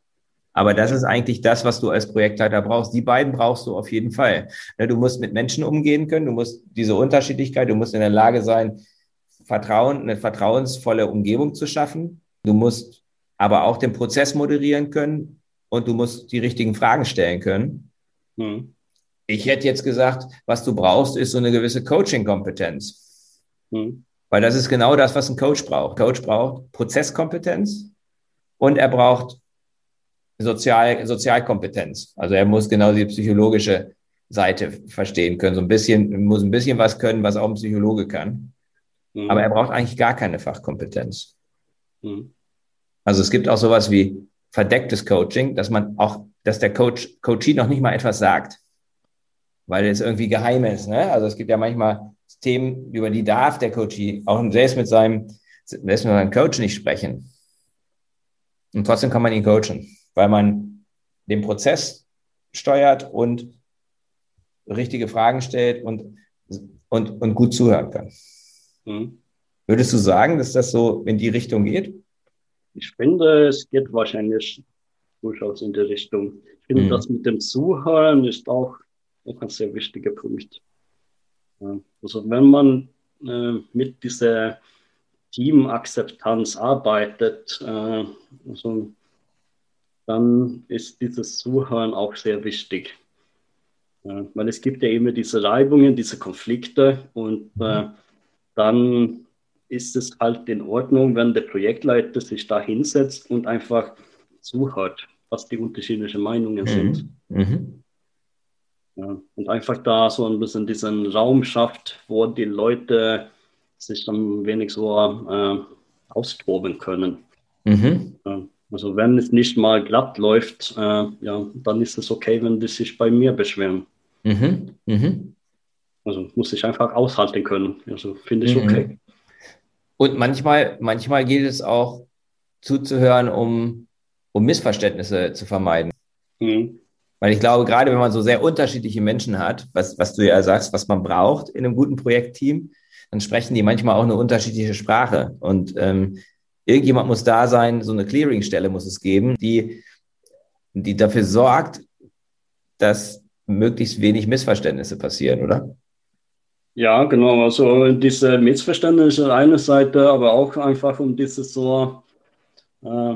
Speaker 2: Aber das ist eigentlich das, was du als Projektleiter brauchst. Die beiden brauchst du auf jeden Fall. Ne, du musst mit Menschen umgehen können, du musst diese Unterschiedlichkeit, du musst in der Lage sein, Vertrauen, eine vertrauensvolle Umgebung zu schaffen. Du musst aber auch den Prozess moderieren können und du musst die richtigen Fragen stellen können. Mhm. Ich hätte jetzt gesagt, was du brauchst, ist so eine gewisse Coaching-Kompetenz. Mhm. Weil das ist genau das, was ein Coach braucht. Coach braucht Prozesskompetenz und er braucht Sozial, Sozialkompetenz. Also er muss genau die psychologische Seite verstehen können. So ein bisschen, muss ein bisschen was können, was auch ein Psychologe kann. Mhm. Aber er braucht eigentlich gar keine Fachkompetenz. Mhm. Also es gibt auch sowas wie verdecktes Coaching, dass man auch, dass der Coach, Coachie noch nicht mal etwas sagt, weil es irgendwie geheim ist. Ne? Also es gibt ja manchmal Themen, über die darf der Coachie auch selbst mit seinem, selbst mit seinem Coach nicht sprechen. Und trotzdem kann man ihn coachen weil man den Prozess steuert und richtige Fragen stellt und, und, und gut zuhören kann. Mhm. Würdest du sagen, dass das so in die Richtung geht?
Speaker 3: Ich finde, es geht wahrscheinlich durchaus in die Richtung. Ich finde, mhm. das mit dem Zuhören ist auch, auch ein sehr wichtiger Punkt. Also wenn man äh, mit dieser Teamakzeptanz arbeitet, äh, also dann ist dieses Zuhören auch sehr wichtig. Ja, weil es gibt ja immer diese Reibungen, diese Konflikte und äh, dann ist es halt in Ordnung, wenn der Projektleiter sich da hinsetzt und einfach zuhört, was die unterschiedlichen Meinungen mhm. sind. Mhm. Ja, und einfach da so ein bisschen diesen Raum schafft, wo die Leute sich dann wenig so äh, austoben können. Mhm. Also wenn es nicht mal glatt läuft, äh, ja, dann ist es okay, wenn die sich bei mir beschweren. Mhm. Mhm. Also muss ich einfach aushalten können. Also finde ich mhm. okay.
Speaker 2: Und manchmal, manchmal gilt es auch zuzuhören, um, um Missverständnisse zu vermeiden. Mhm. Weil ich glaube, gerade wenn man so sehr unterschiedliche Menschen hat, was, was du ja sagst, was man braucht in einem guten Projektteam, dann sprechen die manchmal auch eine unterschiedliche Sprache. Und ähm, irgendjemand muss da sein, so eine Clearingstelle muss es geben, die, die dafür sorgt, dass möglichst wenig Missverständnisse passieren, oder?
Speaker 3: Ja, genau. Also diese Missverständnisse eine Seite, aber auch einfach um dieses so, äh,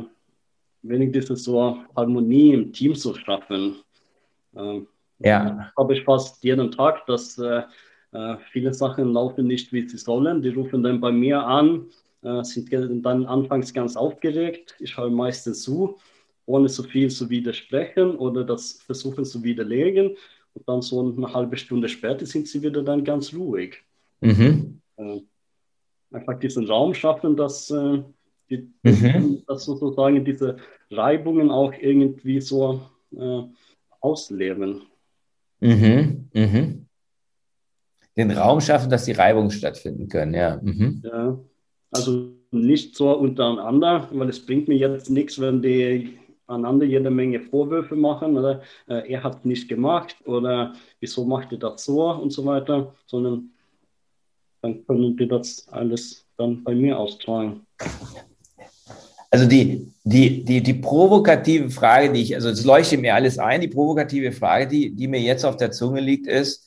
Speaker 3: wenig diese so Harmonie im Team zu schaffen. Äh, ja. Habe ich fast jeden Tag, dass äh, äh, viele Sachen laufen nicht, wie sie sollen. Die rufen dann bei mir an äh, sind dann anfangs ganz aufgeregt. Ich höre meistens zu, ohne so viel zu widersprechen oder das versuchen zu widerlegen. Und dann so eine halbe Stunde später sind sie wieder dann ganz ruhig. Mhm. Äh, einfach diesen Raum schaffen, dass, äh, die, mhm. dass sozusagen diese Reibungen auch irgendwie so äh, ausleben.
Speaker 2: Mhm. Mhm. Den Raum schaffen, dass die Reibungen stattfinden können, ja. Mhm.
Speaker 3: Ja. Also nicht so untereinander, weil es bringt mir jetzt nichts, wenn die einander jede Menge Vorwürfe machen oder äh, er hat nicht gemacht oder wieso macht ihr das so und so weiter, sondern dann können die das alles dann bei mir austragen.
Speaker 2: Also die, die, die, die provokative Frage, die ich, also es leuchtet mir alles ein, die provokative Frage, die, die mir jetzt auf der Zunge liegt, ist,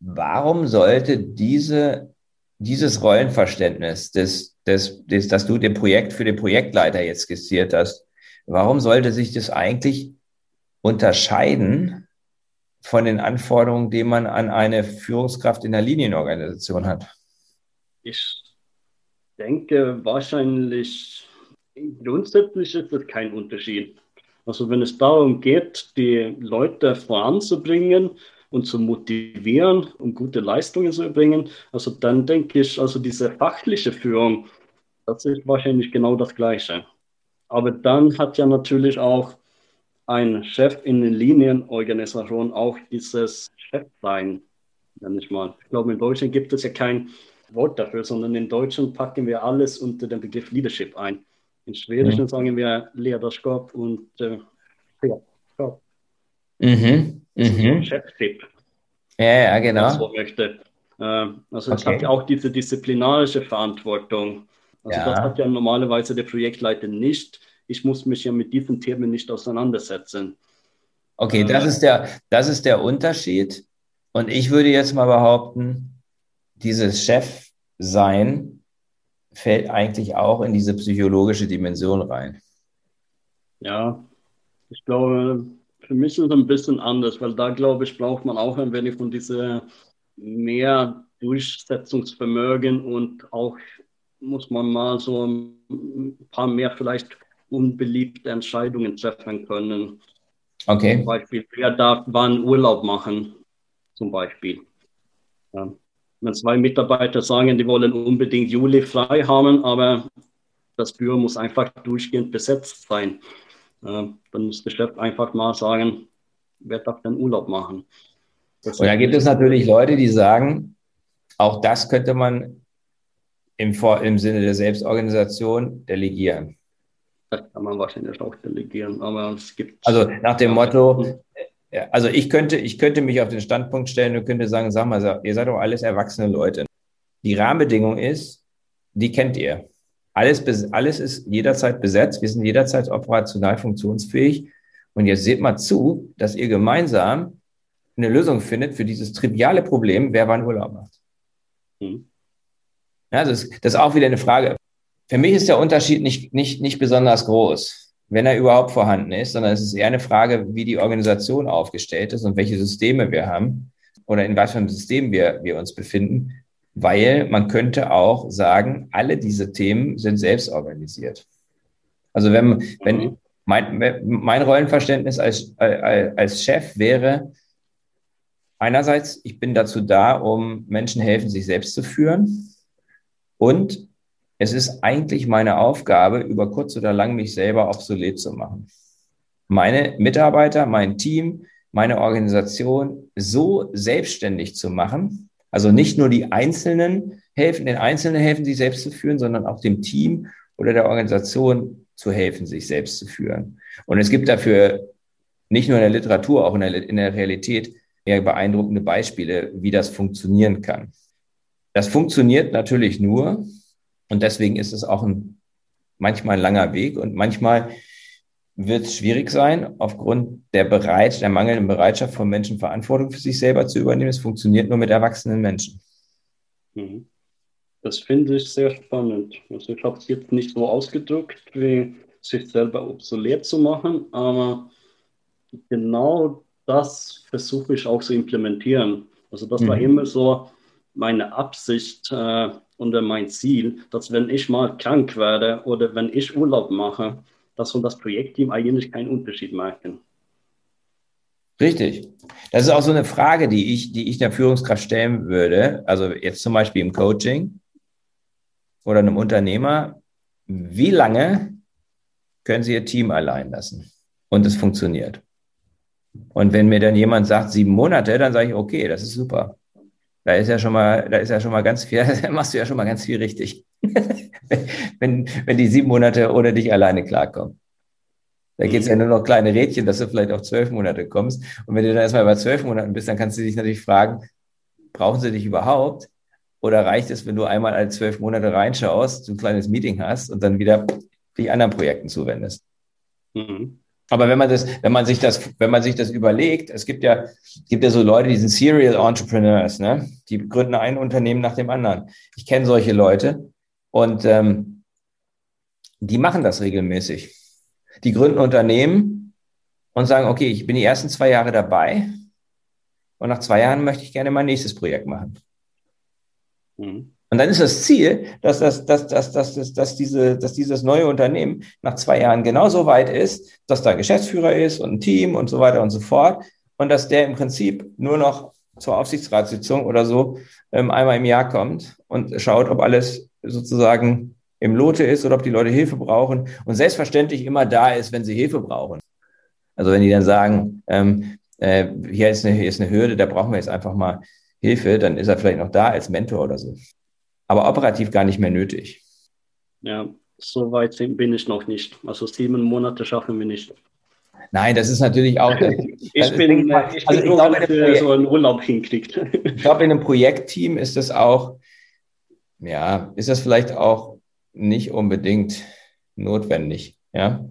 Speaker 2: warum sollte diese dieses Rollenverständnis, des, des, des, das du dem Projekt für den Projektleiter jetzt skizziert hast, warum sollte sich das eigentlich unterscheiden von den Anforderungen, die man an eine Führungskraft in der Linienorganisation hat?
Speaker 3: Ich denke wahrscheinlich, grundsätzlich ist es kein Unterschied. Also wenn es darum geht, die Leute voranzubringen und zu motivieren, um gute Leistungen zu erbringen, also dann denke ich, also diese fachliche Führung, das ist wahrscheinlich genau das Gleiche. Aber dann hat ja natürlich auch ein Chef in der Linienorganisation auch dieses Chefsein, nenne ich mal. Ich glaube, in Deutschland gibt es ja kein Wort dafür, sondern in Deutschland packen wir alles unter den Begriff Leadership ein. In Schwedischen mhm. sagen wir Leaderskap und äh, Chefskap.
Speaker 2: Mhm. Mhm.
Speaker 3: Chefship.
Speaker 2: Ja, ja, genau.
Speaker 3: So möchte. Äh, also okay. ich habe ja auch diese disziplinarische Verantwortung. Also ja. das hat ja normalerweise der Projektleiter nicht. Ich muss mich ja mit diesen Themen nicht auseinandersetzen.
Speaker 2: Okay, das äh, ist der, das ist der Unterschied. Und ich würde jetzt mal behaupten, dieses Chefsein fällt eigentlich auch in diese psychologische Dimension rein.
Speaker 3: Ja, ich glaube, für mich ist es ein bisschen anders, weil da glaube ich, braucht man auch ein wenig von dieser mehr Durchsetzungsvermögen und auch muss man mal so ein paar mehr vielleicht unbeliebte Entscheidungen treffen können.
Speaker 2: Okay.
Speaker 3: Zum Beispiel, wer darf wann Urlaub machen, zum Beispiel. Ja. Wenn zwei Mitarbeiter sagen, die wollen unbedingt Juli frei haben, aber das Büro muss einfach durchgehend besetzt sein, dann muss der Chef einfach mal sagen, wer darf denn Urlaub machen.
Speaker 2: Das Und da gibt es natürlich Leute, die sagen, auch das könnte man im, im Sinne der Selbstorganisation delegieren.
Speaker 3: Das kann man wahrscheinlich auch delegieren, aber es gibt.
Speaker 2: Also nach dem Motto, also ich könnte, ich könnte mich auf den Standpunkt stellen und könnte sagen, sag mal, ihr seid doch alles erwachsene Leute. Die Rahmenbedingung ist, die kennt ihr. Alles, alles ist jederzeit besetzt. Wir sind jederzeit operational funktionsfähig. Und jetzt seht mal zu, dass ihr gemeinsam eine Lösung findet für dieses triviale Problem, wer wann Urlaub macht. Mhm. Ja, das, ist, das ist auch wieder eine Frage. Für mich ist der Unterschied nicht, nicht, nicht besonders groß, wenn er überhaupt vorhanden ist, sondern es ist eher eine Frage, wie die Organisation aufgestellt ist und welche Systeme wir haben oder in was für einem System wir, wir uns befinden, weil man könnte auch sagen, alle diese Themen sind selbst organisiert. Also wenn, wenn mhm. mein, mein Rollenverständnis als, als, als Chef wäre, einerseits, ich bin dazu da, um Menschen helfen, sich selbst zu führen. Und es ist eigentlich meine Aufgabe, über kurz oder lang mich selber obsolet zu machen. Meine Mitarbeiter, mein Team, meine Organisation so selbstständig zu machen, also nicht nur die Einzelnen helfen, den Einzelnen helfen, sich selbst zu führen, sondern auch dem Team oder der Organisation zu helfen, sich selbst zu führen. Und es gibt dafür nicht nur in der Literatur, auch in der, in der Realität eher beeindruckende Beispiele, wie das funktionieren kann. Das funktioniert natürlich nur, und deswegen ist es auch ein, manchmal ein langer Weg und manchmal wird es schwierig sein, aufgrund der Bereit, der mangelnden Bereitschaft von Menschen Verantwortung für sich selber zu übernehmen. Es funktioniert nur mit erwachsenen Menschen.
Speaker 3: Mhm. Das finde ich sehr spannend. Also ich habe es jetzt nicht so ausgedrückt, wie sich selber obsolet zu machen, aber genau das versuche ich auch zu implementieren. Also das mhm. war immer so meine Absicht äh, und mein Ziel, dass wenn ich mal krank werde oder wenn ich Urlaub mache, dass von das Projektteam eigentlich keinen Unterschied merken.
Speaker 2: Richtig. Das ist auch so eine Frage, die ich, die ich der Führungskraft stellen würde. Also jetzt zum Beispiel im Coaching oder einem Unternehmer. Wie lange können Sie Ihr Team allein lassen? Und es funktioniert. Und wenn mir dann jemand sagt, sieben Monate, dann sage ich, okay, das ist super. Da ist ja schon mal, da ist ja schon mal ganz viel, da machst du ja schon mal ganz viel richtig. wenn, wenn die sieben Monate ohne dich alleine klarkommen. Da geht es ja nur noch kleine Rädchen, dass du vielleicht auf zwölf Monate kommst. Und wenn du dann erstmal bei zwölf Monaten bist, dann kannst du dich natürlich fragen, brauchen sie dich überhaupt? Oder reicht es, wenn du einmal alle zwölf Monate reinschaust, ein kleines Meeting hast und dann wieder dich anderen Projekten zuwendest? Mhm. Aber wenn man das, wenn man sich das, wenn man sich das überlegt, es gibt ja, gibt ja so Leute, die sind Serial Entrepreneurs, ne? Die gründen ein Unternehmen nach dem anderen. Ich kenne solche Leute und ähm, die machen das regelmäßig. Die gründen Unternehmen und sagen, okay, ich bin die ersten zwei Jahre dabei und nach zwei Jahren möchte ich gerne mein nächstes Projekt machen. Mhm. Und dann ist das Ziel, dass, das, dass, dass, dass, dass, dass, diese, dass dieses neue Unternehmen nach zwei Jahren genauso weit ist, dass da Geschäftsführer ist und ein Team und so weiter und so fort. Und dass der im Prinzip nur noch zur Aufsichtsratssitzung oder so ähm, einmal im Jahr kommt und schaut, ob alles sozusagen im Lote ist oder ob die Leute Hilfe brauchen und selbstverständlich immer da ist, wenn sie Hilfe brauchen. Also wenn die dann sagen, ähm, äh, hier, ist eine, hier ist eine Hürde, da brauchen wir jetzt einfach mal Hilfe, dann ist er vielleicht noch da als Mentor oder so aber operativ gar nicht mehr nötig.
Speaker 3: Ja, so weit bin ich noch nicht. Also sieben Monate schaffen wir nicht.
Speaker 2: Nein, das ist natürlich auch. Das,
Speaker 3: ich das bin, ist, ich also bin ich glaube, Projekt, so einen Urlaub hinkriegt.
Speaker 2: Ich glaube, in einem Projektteam ist das auch, ja, ist das vielleicht auch nicht unbedingt notwendig. Ja,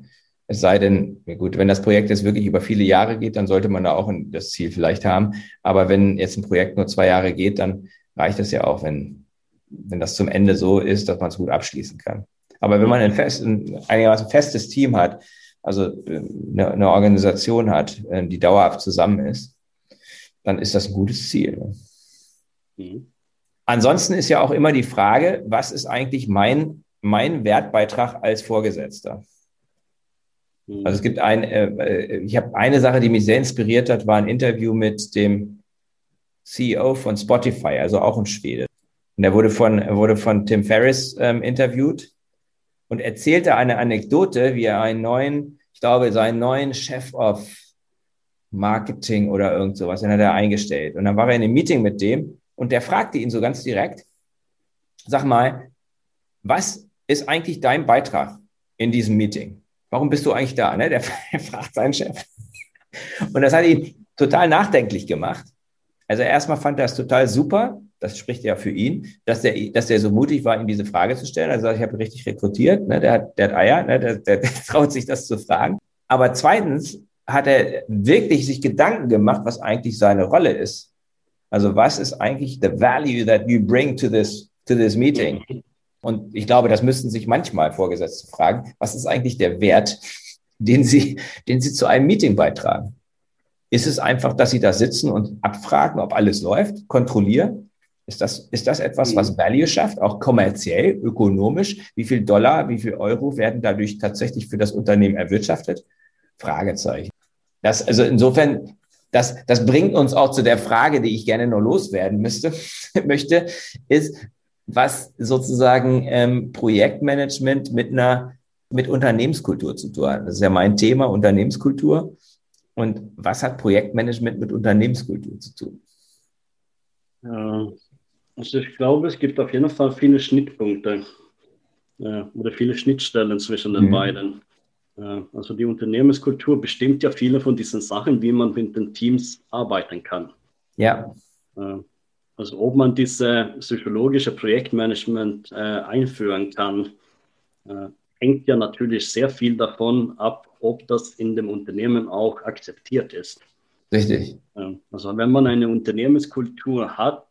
Speaker 2: es sei denn, gut, wenn das Projekt jetzt wirklich über viele Jahre geht, dann sollte man da auch das Ziel vielleicht haben. Aber wenn jetzt ein Projekt nur zwei Jahre geht, dann reicht es ja auch, wenn wenn das zum Ende so ist, dass man es gut abschließen kann. Aber wenn man ein, fest, ein einigermaßen festes Team hat, also äh, eine, eine Organisation hat, äh, die dauerhaft zusammen ist, dann ist das ein gutes Ziel. Mhm. Ansonsten ist ja auch immer die Frage, was ist eigentlich mein, mein Wertbeitrag als Vorgesetzter? Mhm. Also es gibt ein, äh, ich habe eine Sache, die mich sehr inspiriert hat, war ein Interview mit dem CEO von Spotify, also auch ein Schwede. Und er wurde von, er wurde von Tim Ferriss ähm, interviewt und erzählte eine Anekdote, wie er einen neuen, ich glaube, seinen neuen Chef of Marketing oder irgend sowas, den hat er eingestellt. Und dann war er in einem Meeting mit dem und der fragte ihn so ganz direkt, sag mal, was ist eigentlich dein Beitrag in diesem Meeting? Warum bist du eigentlich da? Ne? Der, fragt seinen Chef. Und das hat ihn total nachdenklich gemacht. Also erstmal fand er es total super, das spricht ja für ihn, dass der, dass der so mutig war, ihm diese Frage zu stellen. Also ich habe richtig rekrutiert, ne? der, hat, der hat Eier, ne? der, der, der traut sich das zu fragen. Aber zweitens hat er wirklich sich Gedanken gemacht, was eigentlich seine Rolle ist. Also was ist eigentlich the value that you bring to this, to this meeting? Und ich glaube, das müssten sich manchmal Vorgesetzte fragen, was ist eigentlich der Wert, den sie, den sie zu einem Meeting beitragen? Ist es einfach, dass sie da sitzen und abfragen, ob alles läuft, kontrollieren? Ist das, ist das etwas, was mhm. Value schafft, auch kommerziell, ökonomisch? Wie viel Dollar, wie viel Euro werden dadurch tatsächlich für das Unternehmen erwirtschaftet? Fragezeichen. Das, also insofern, das, das bringt uns auch zu der Frage, die ich gerne nur loswerden müsste, möchte, ist, was sozusagen ähm, Projektmanagement mit einer mit Unternehmenskultur zu tun hat. Das ist ja mein Thema, Unternehmenskultur. Und was hat Projektmanagement mit Unternehmenskultur zu tun?
Speaker 3: Ja, also ich glaube, es gibt auf jeden Fall viele Schnittpunkte äh, oder viele Schnittstellen zwischen den mhm. beiden. Äh, also die Unternehmenskultur bestimmt ja viele von diesen Sachen, wie man mit den Teams arbeiten kann.
Speaker 2: Ja.
Speaker 3: Äh, also ob man diese psychologische Projektmanagement äh, einführen kann, hängt ja natürlich sehr viel davon ab, ob das in dem Unternehmen auch akzeptiert ist.
Speaker 2: Richtig.
Speaker 3: Also wenn man eine Unternehmenskultur hat,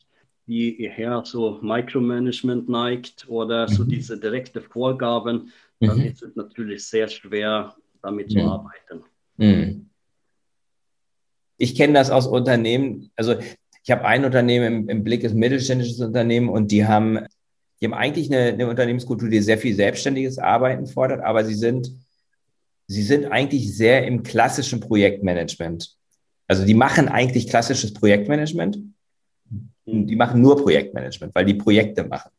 Speaker 3: die eher so Micromanagement neigt oder so mhm. diese direkte Vorgaben, dann mhm. ist es natürlich sehr schwer, damit mhm. zu arbeiten. Mhm.
Speaker 2: Ich kenne das aus Unternehmen, also ich habe ein Unternehmen im, im Blick, ist ein mittelständisches Unternehmen und die haben, die haben eigentlich eine, eine Unternehmenskultur, die sehr viel selbstständiges Arbeiten fordert, aber sie sind, sie sind eigentlich sehr im klassischen Projektmanagement. Also die machen eigentlich klassisches Projektmanagement, hm. Die machen nur Projektmanagement, weil die Projekte machen.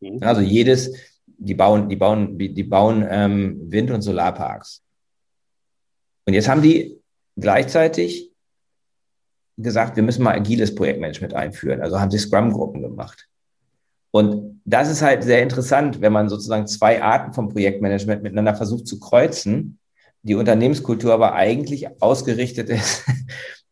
Speaker 2: Hm. Also jedes, die bauen, die bauen, die bauen ähm, Wind- und Solarparks. Und jetzt haben die gleichzeitig gesagt, wir müssen mal agiles Projektmanagement einführen. Also haben sie Scrum-Gruppen gemacht. Und das ist halt sehr interessant, wenn man sozusagen zwei Arten vom Projektmanagement miteinander versucht zu kreuzen, die Unternehmenskultur aber eigentlich ausgerichtet ist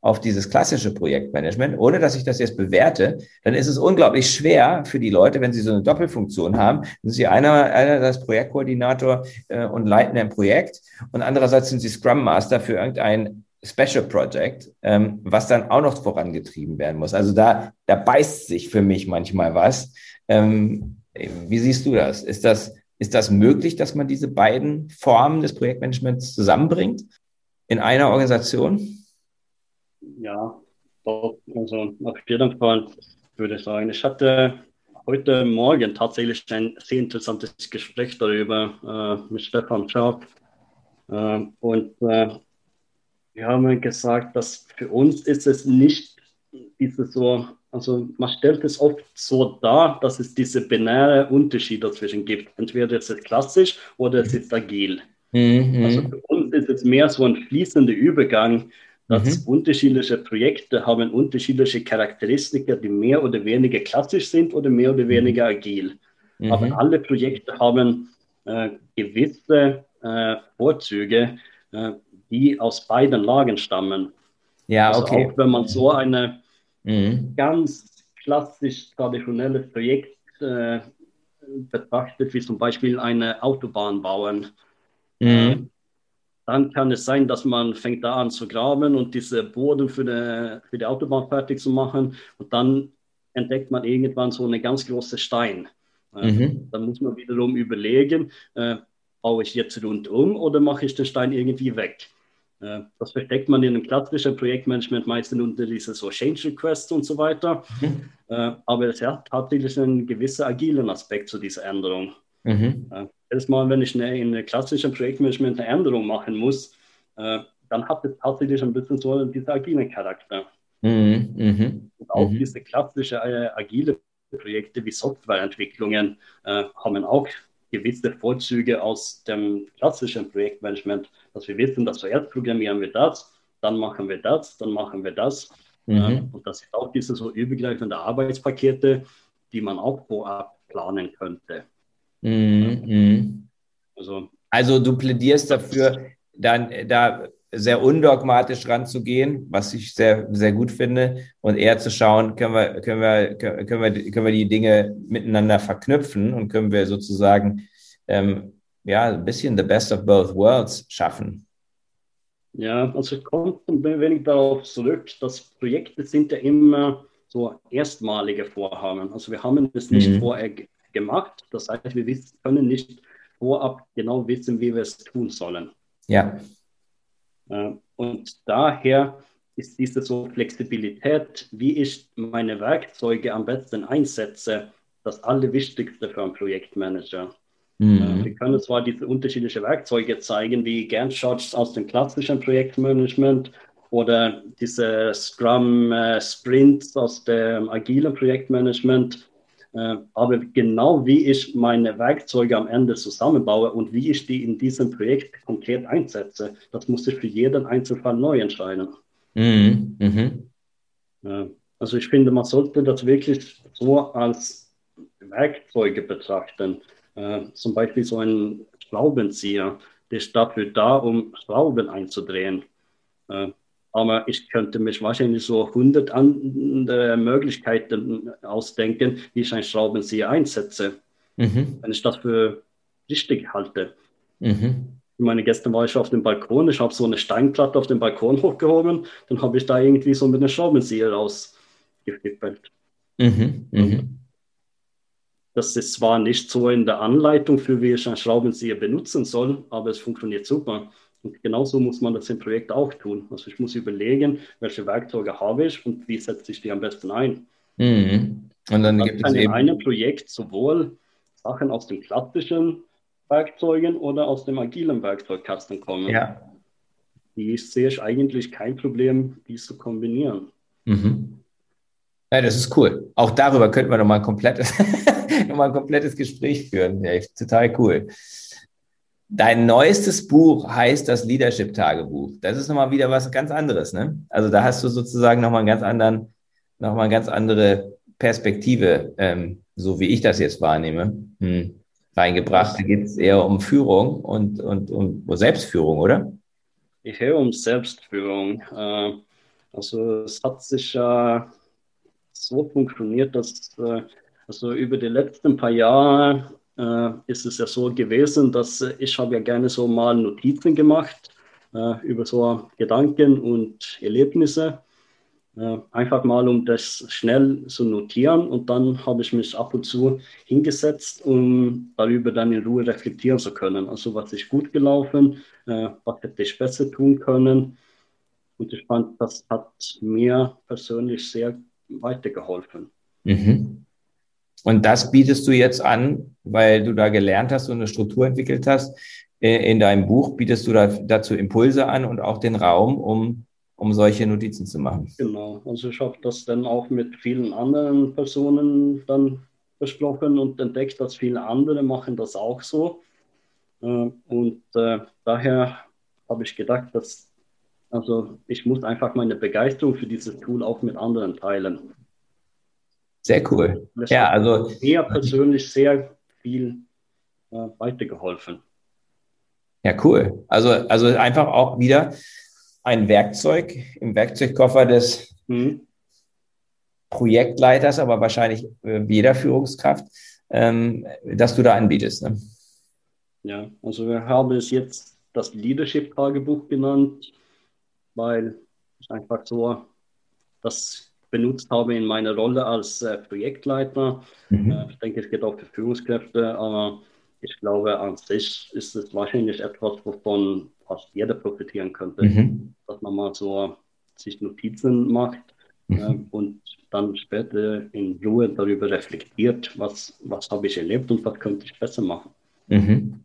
Speaker 2: auf dieses klassische Projektmanagement, ohne dass ich das jetzt bewerte, dann ist es unglaublich schwer für die Leute, wenn sie so eine Doppelfunktion haben. Sind sie einer, einerseits Projektkoordinator äh, und leiten ein Projekt und andererseits sind sie Scrum Master für irgendein Special Project, ähm, was dann auch noch vorangetrieben werden muss. Also da, da beißt sich für mich manchmal was. Ähm, wie siehst du das? Ist das, ist das möglich, dass man diese beiden Formen des Projektmanagements zusammenbringt in einer Organisation?
Speaker 3: Ja, doch, also auf jeden Fall würde ich sagen. Ich hatte heute Morgen tatsächlich ein sehr interessantes Gespräch darüber äh, mit Stefan Schaub. Äh, und äh, wir haben gesagt, dass für uns ist es nicht diese so, also man stellt es oft so dar, dass es diese binäre Unterschied dazwischen gibt. Entweder ist es klassisch oder es ist agil. Mhm. Also für uns ist es mehr so ein fließender Übergang, dass mhm. unterschiedliche Projekte haben unterschiedliche Charakteristika, die mehr oder weniger klassisch sind oder mehr oder weniger mhm. agil. Mhm. Aber alle Projekte haben äh, gewisse äh, Vorzüge, äh, die aus beiden Lagen stammen. Ja, also okay. Auch wenn man so eine mhm. ganz klassisch traditionelles Projekt äh, betrachtet, wie zum Beispiel eine Autobahn bauen, mhm. Dann kann es sein, dass man fängt da an zu graben und diese Boden für die, für die Autobahn fertig zu machen und dann entdeckt man irgendwann so eine ganz große Stein. Äh, mhm. Dann muss man wiederum überlegen, äh, baue ich jetzt rundum oder mache ich den Stein irgendwie weg? Äh, das versteckt man in einem klassischen Projektmanagement meistens unter diese so Change Requests und so weiter. Mhm. Äh, aber es hat tatsächlich einen gewissen agilen Aspekt zu dieser Änderung. Mhm. Äh, jedes Mal, wenn ich eine, in einem klassischen Projektmanagement eine Änderung machen muss, äh, dann hat es tatsächlich ein bisschen so diesen agilen Charakter. Mhm. Mhm. Und auch mhm. diese klassischen äh, agile Projekte wie Softwareentwicklungen äh, haben auch gewisse Vorzüge aus dem klassischen Projektmanagement, dass wir wissen, dass zuerst programmieren wir das, dann machen wir das, dann machen wir das. Mhm. Äh, und das sind auch diese so übergreifende Arbeitspakete, die man auch vorab planen könnte.
Speaker 2: Mhm, mhm. Also, also du plädierst dafür, dann da sehr undogmatisch ranzugehen, was ich sehr, sehr gut finde, und eher zu schauen, können wir, können wir, können wir, können wir die Dinge miteinander verknüpfen und können wir sozusagen ähm, ja, ein bisschen the best of both worlds schaffen.
Speaker 3: Ja, also kommt ein wenig darauf zurück, dass Projekte sind ja immer so erstmalige Vorhaben. Also wir haben es nicht mhm. vorher gemacht. Das heißt, wir wissen, können nicht vorab genau wissen, wie wir es tun sollen.
Speaker 2: Ja.
Speaker 3: Äh, und daher ist diese so Flexibilität, wie ich meine Werkzeuge am besten einsetze, das Allerwichtigste für einen Projektmanager. Mhm. Äh, wir können zwar diese unterschiedlichen Werkzeuge zeigen, wie Gantt-Charts aus dem klassischen Projektmanagement oder diese Scrum-Sprints äh, aus dem agilen Projektmanagement, aber genau wie ich meine Werkzeuge am Ende zusammenbaue und wie ich die in diesem Projekt konkret einsetze, das muss ich für jeden Einzelfall neu entscheiden. Mhm. Mhm. Also ich finde, man sollte das wirklich so als Werkzeuge betrachten. Äh, zum Beispiel so ein Schraubenzieher, der ist dafür da, um Schrauben einzudrehen. Aber ich könnte mich wahrscheinlich so 100 andere Möglichkeiten ausdenken, wie ich einen Schraubenzieher einsetze, mhm. wenn ich das für richtig halte. Mhm. Ich meine, gestern war ich auf dem Balkon, ich habe so eine Steinplatte auf dem Balkon hochgehoben, dann habe ich da irgendwie so mit einem Schraubenzieher rausgefippelt. Mhm. Mhm. Das ist zwar nicht so in der Anleitung, für wie ich einen Schraubenzieher benutzen soll, aber es funktioniert super. Und genauso muss man das im Projekt auch tun. Also ich muss überlegen, welche Werkzeuge habe ich und wie setze ich die am besten ein. Mhm. Und dann gibt es in einem Projekt sowohl Sachen aus den klassischen Werkzeugen oder aus dem agilen Werkzeugkasten kommen. Ja. Die sehe ich eigentlich kein Problem, die zu kombinieren.
Speaker 2: Mhm. Ja, das ist cool. Auch darüber könnten wir nochmal ein komplettes, noch ein komplettes Gespräch führen. Ja, total cool. Dein neuestes Buch heißt das Leadership-Tagebuch. Das ist nochmal wieder was ganz anderes, ne? Also da hast du sozusagen nochmal einen ganz anderen, nochmal eine ganz andere Perspektive, ähm, so wie ich das jetzt wahrnehme, hm, reingebracht. Da geht es eher um Führung und, und um Selbstführung, oder?
Speaker 3: Ich höre um Selbstführung. Äh, also es hat sich äh, so funktioniert, dass äh, also über die letzten paar Jahre äh, ist es ja so gewesen, dass äh, ich habe ja gerne so mal Notizen gemacht äh, über so Gedanken und Erlebnisse. Äh, einfach mal, um das schnell zu notieren und dann habe ich mich ab und zu hingesetzt, um darüber dann in Ruhe reflektieren zu können. Also was ist gut gelaufen, äh, was hätte ich besser tun können. Und ich fand, das hat mir persönlich sehr weitergeholfen. Mhm.
Speaker 2: Und das bietest du jetzt an, weil du da gelernt hast und eine Struktur entwickelt hast. Äh, in deinem Buch bietest du da, dazu Impulse an und auch den Raum, um, um solche Notizen zu machen.
Speaker 3: Genau, also ich habe das dann auch mit vielen anderen Personen dann besprochen und entdeckt, dass viele andere machen das auch so. Äh, und äh, daher habe ich gedacht, dass also ich muss einfach meine Begeisterung für dieses Tool auch mit anderen teilen.
Speaker 2: Sehr cool. Das ja, also
Speaker 3: mir persönlich sehr viel äh, weitergeholfen.
Speaker 2: Ja, cool. Also, also einfach auch wieder ein Werkzeug im Werkzeugkoffer des mhm. Projektleiters, aber wahrscheinlich äh, jeder Führungskraft, ähm, dass du da anbietest. Ne?
Speaker 3: Ja, also wir haben es jetzt das Leadership-Tagebuch genannt, weil es einfach so das benutzt habe in meiner Rolle als äh, Projektleiter. Mhm. Äh, ich denke, es geht auch für Führungskräfte, aber ich glaube, an sich ist es wahrscheinlich etwas, wovon fast jeder profitieren könnte, mhm. dass man mal so sich Notizen macht mhm. äh, und dann später in Ruhe darüber reflektiert, was, was habe ich erlebt und was könnte ich besser machen.
Speaker 2: Mhm.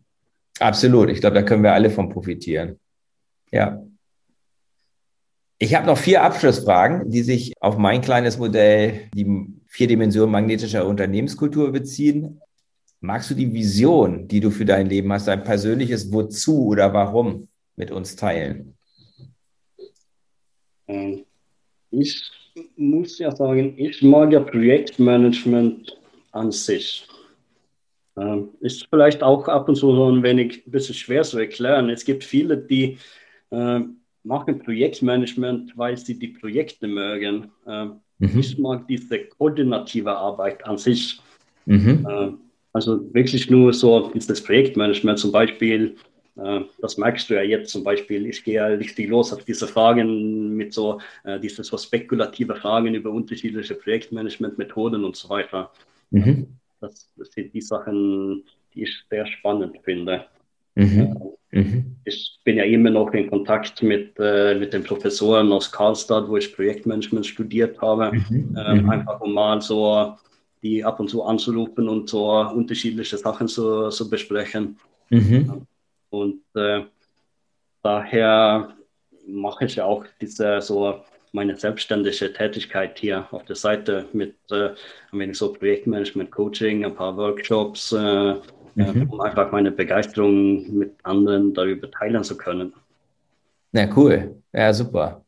Speaker 2: Absolut, ich glaube, da können wir alle von profitieren. Ja. Ich habe noch vier Abschlussfragen, die sich auf mein kleines Modell, die vier Dimensionen magnetischer Unternehmenskultur beziehen. Magst du die Vision, die du für dein Leben hast, dein persönliches Wozu oder Warum mit uns teilen?
Speaker 3: Ähm, ich muss ja sagen, ich mag ja Projektmanagement an sich. Ähm, ist vielleicht auch ab und zu so ein wenig ein bisschen schwer zu erklären. Es gibt viele, die ähm, machen Projektmanagement, weil sie die Projekte mögen. Ähm, mhm. Ich mag diese koordinative Arbeit an sich. Mhm. Ähm, also wirklich nur so dieses Projektmanagement zum Beispiel. Äh, das merkst du ja jetzt zum Beispiel. Ich gehe ja richtig los auf diese Fragen mit so, äh, diese so spekulative Fragen über unterschiedliche Projektmanagementmethoden und so weiter. Mhm. Das, das sind die Sachen, die ich sehr spannend finde. Mhm. Mhm. Ich bin ja immer noch in Kontakt mit, äh, mit den Professoren aus Karlstad, wo ich Projektmanagement studiert habe, mhm. ähm, mhm. einfach um mal so die ab und zu anzurufen und so unterschiedliche Sachen zu, zu besprechen. Mhm. Und äh, daher mache ich ja auch diese so meine selbstständige Tätigkeit hier auf der Seite mit äh, ein wenig so Projektmanagement, Coaching, ein paar Workshops, äh, mhm. um einfach meine Begeisterung mit anderen darüber teilen zu können.
Speaker 2: Na cool, ja super.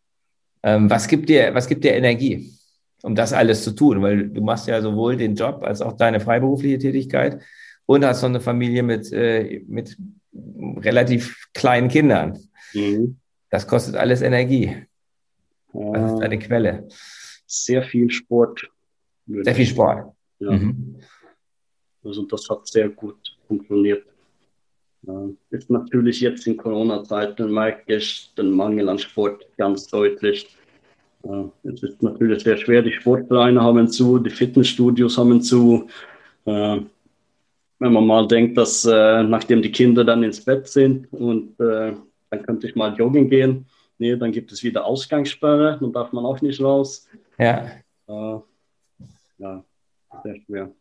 Speaker 2: Ähm, was gibt dir, was gibt dir Energie, um das alles zu tun? Weil du machst ja sowohl den Job als auch deine freiberufliche Tätigkeit und hast noch eine Familie mit, äh, mit relativ kleinen Kindern. Mhm. Das kostet alles Energie. Was ist deine Quelle?
Speaker 3: Sehr viel Sport.
Speaker 2: Sehr viel Sport. Ja. Mhm.
Speaker 3: Also das hat sehr gut funktioniert. Ist natürlich jetzt in Corona-Zeiten merke ich den Mangel an Sport ganz deutlich. Es ist natürlich sehr schwer, die Sportvereine haben zu, die Fitnessstudios haben zu. Wenn man mal denkt, dass äh, nachdem die Kinder dann ins Bett sind und äh, dann könnte ich mal joggen gehen, nee, dann gibt es wieder Ausgangssperre, dann darf man auch nicht raus.
Speaker 2: Ja. Äh, ja, sehr schwer.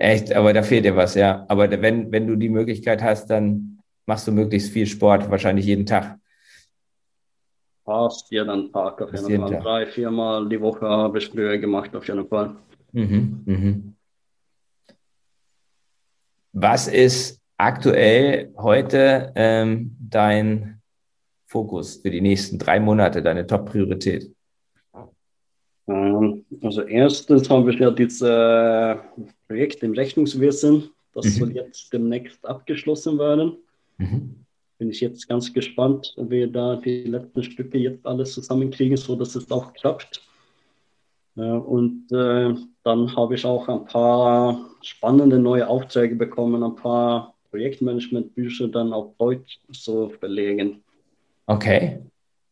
Speaker 2: Echt, aber da fehlt dir was, ja. Aber wenn, wenn du die Möglichkeit hast, dann machst du möglichst viel Sport, wahrscheinlich jeden Tag.
Speaker 3: Fast jeden Tag, auf jeden Fall. Drei, viermal die Woche habe ich früher gemacht, auf jeden Fall. Mhm, mhm.
Speaker 2: Was ist aktuell heute ähm, dein Fokus für die nächsten drei Monate, deine Top-Priorität?
Speaker 3: Ähm, also erstens haben wir ja dieses äh, Projekt im Rechnungswesen. Das mhm. soll jetzt demnächst abgeschlossen werden. Mhm. Bin ich jetzt ganz gespannt, ob wir da die letzten Stücke jetzt alles zusammenkriegen, so dass es auch klappt. und äh, dann habe ich auch ein paar spannende neue Aufträge bekommen, ein paar Projektmanagement-Bücher dann auf Deutsch zu verlegen.
Speaker 2: Okay.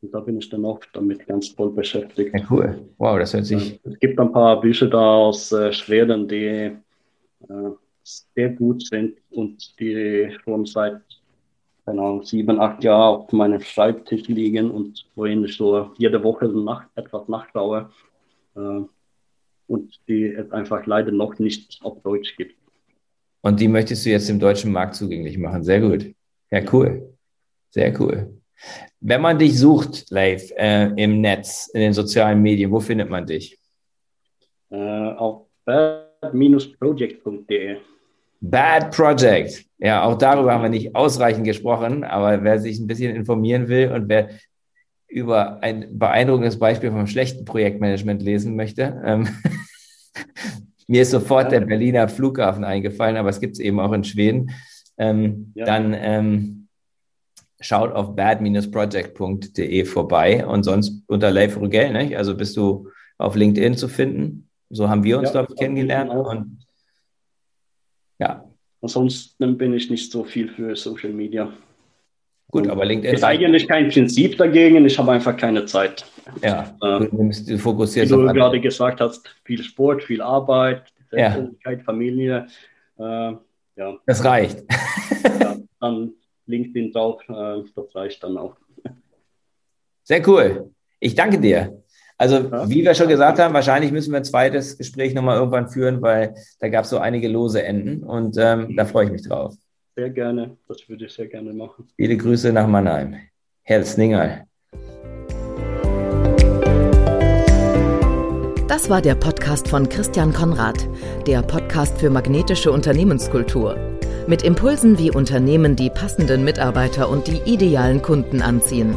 Speaker 3: Und da bin ich dann auch damit ganz voll beschäftigt.
Speaker 2: Ja, cool. Wow, das hört sich.
Speaker 3: Es gibt ein paar Bücher da aus äh, Schweden, die äh, sehr gut sind und die schon seit, keine Ahnung, sieben, acht Jahren auf meinem Schreibtisch liegen und wohin ich so jede Woche nach, etwas nachschaue. Äh, und die es einfach leider noch nicht auf Deutsch gibt.
Speaker 2: Und die möchtest du jetzt dem deutschen Markt zugänglich machen. Sehr gut. Ja, cool. Sehr cool. Wenn man dich sucht, Leif, äh, im Netz, in den sozialen Medien, wo findet man dich?
Speaker 3: Äh, auf bad-project.de.
Speaker 2: Bad Project. Ja, auch darüber haben wir nicht ausreichend gesprochen, aber wer sich ein bisschen informieren will und wer über ein beeindruckendes Beispiel vom schlechten Projektmanagement lesen möchte, ähm, mir ist sofort der Berliner Flughafen eingefallen, aber es gibt es eben auch in Schweden. Ähm, ja. Dann ähm, schaut auf bad-project.de vorbei und sonst unter Leif Rugel, ne? also bist du auf LinkedIn zu finden. So haben wir uns, ja, glaube ich, kennengelernt. Und
Speaker 3: ja. Ansonsten bin ich nicht so viel für Social Media.
Speaker 2: Gut, aber LinkedIn
Speaker 3: ist eigentlich kein Prinzip dagegen. Ich habe einfach keine Zeit.
Speaker 2: Ja, du, nimmst, du fokussierst
Speaker 3: Wie du gerade gesagt hast, viel Sport, viel Arbeit, Selbstständigkeit, ja. Familie. Äh, ja.
Speaker 2: Das reicht.
Speaker 3: ja, dann LinkedIn drauf, äh, das reicht dann auch.
Speaker 2: Sehr cool. Ich danke dir. Also, ja. wie wir schon gesagt haben, wahrscheinlich müssen wir ein zweites Gespräch nochmal irgendwann führen, weil da gab es so einige lose Enden und ähm, da freue ich mich drauf.
Speaker 3: Sehr gerne, das würde ich sehr gerne machen.
Speaker 2: Viele Grüße nach Mannheim. Herr Sningal.
Speaker 1: Das war der Podcast von Christian Konrad, der Podcast für magnetische Unternehmenskultur. Mit Impulsen, wie Unternehmen die passenden Mitarbeiter und die idealen Kunden anziehen.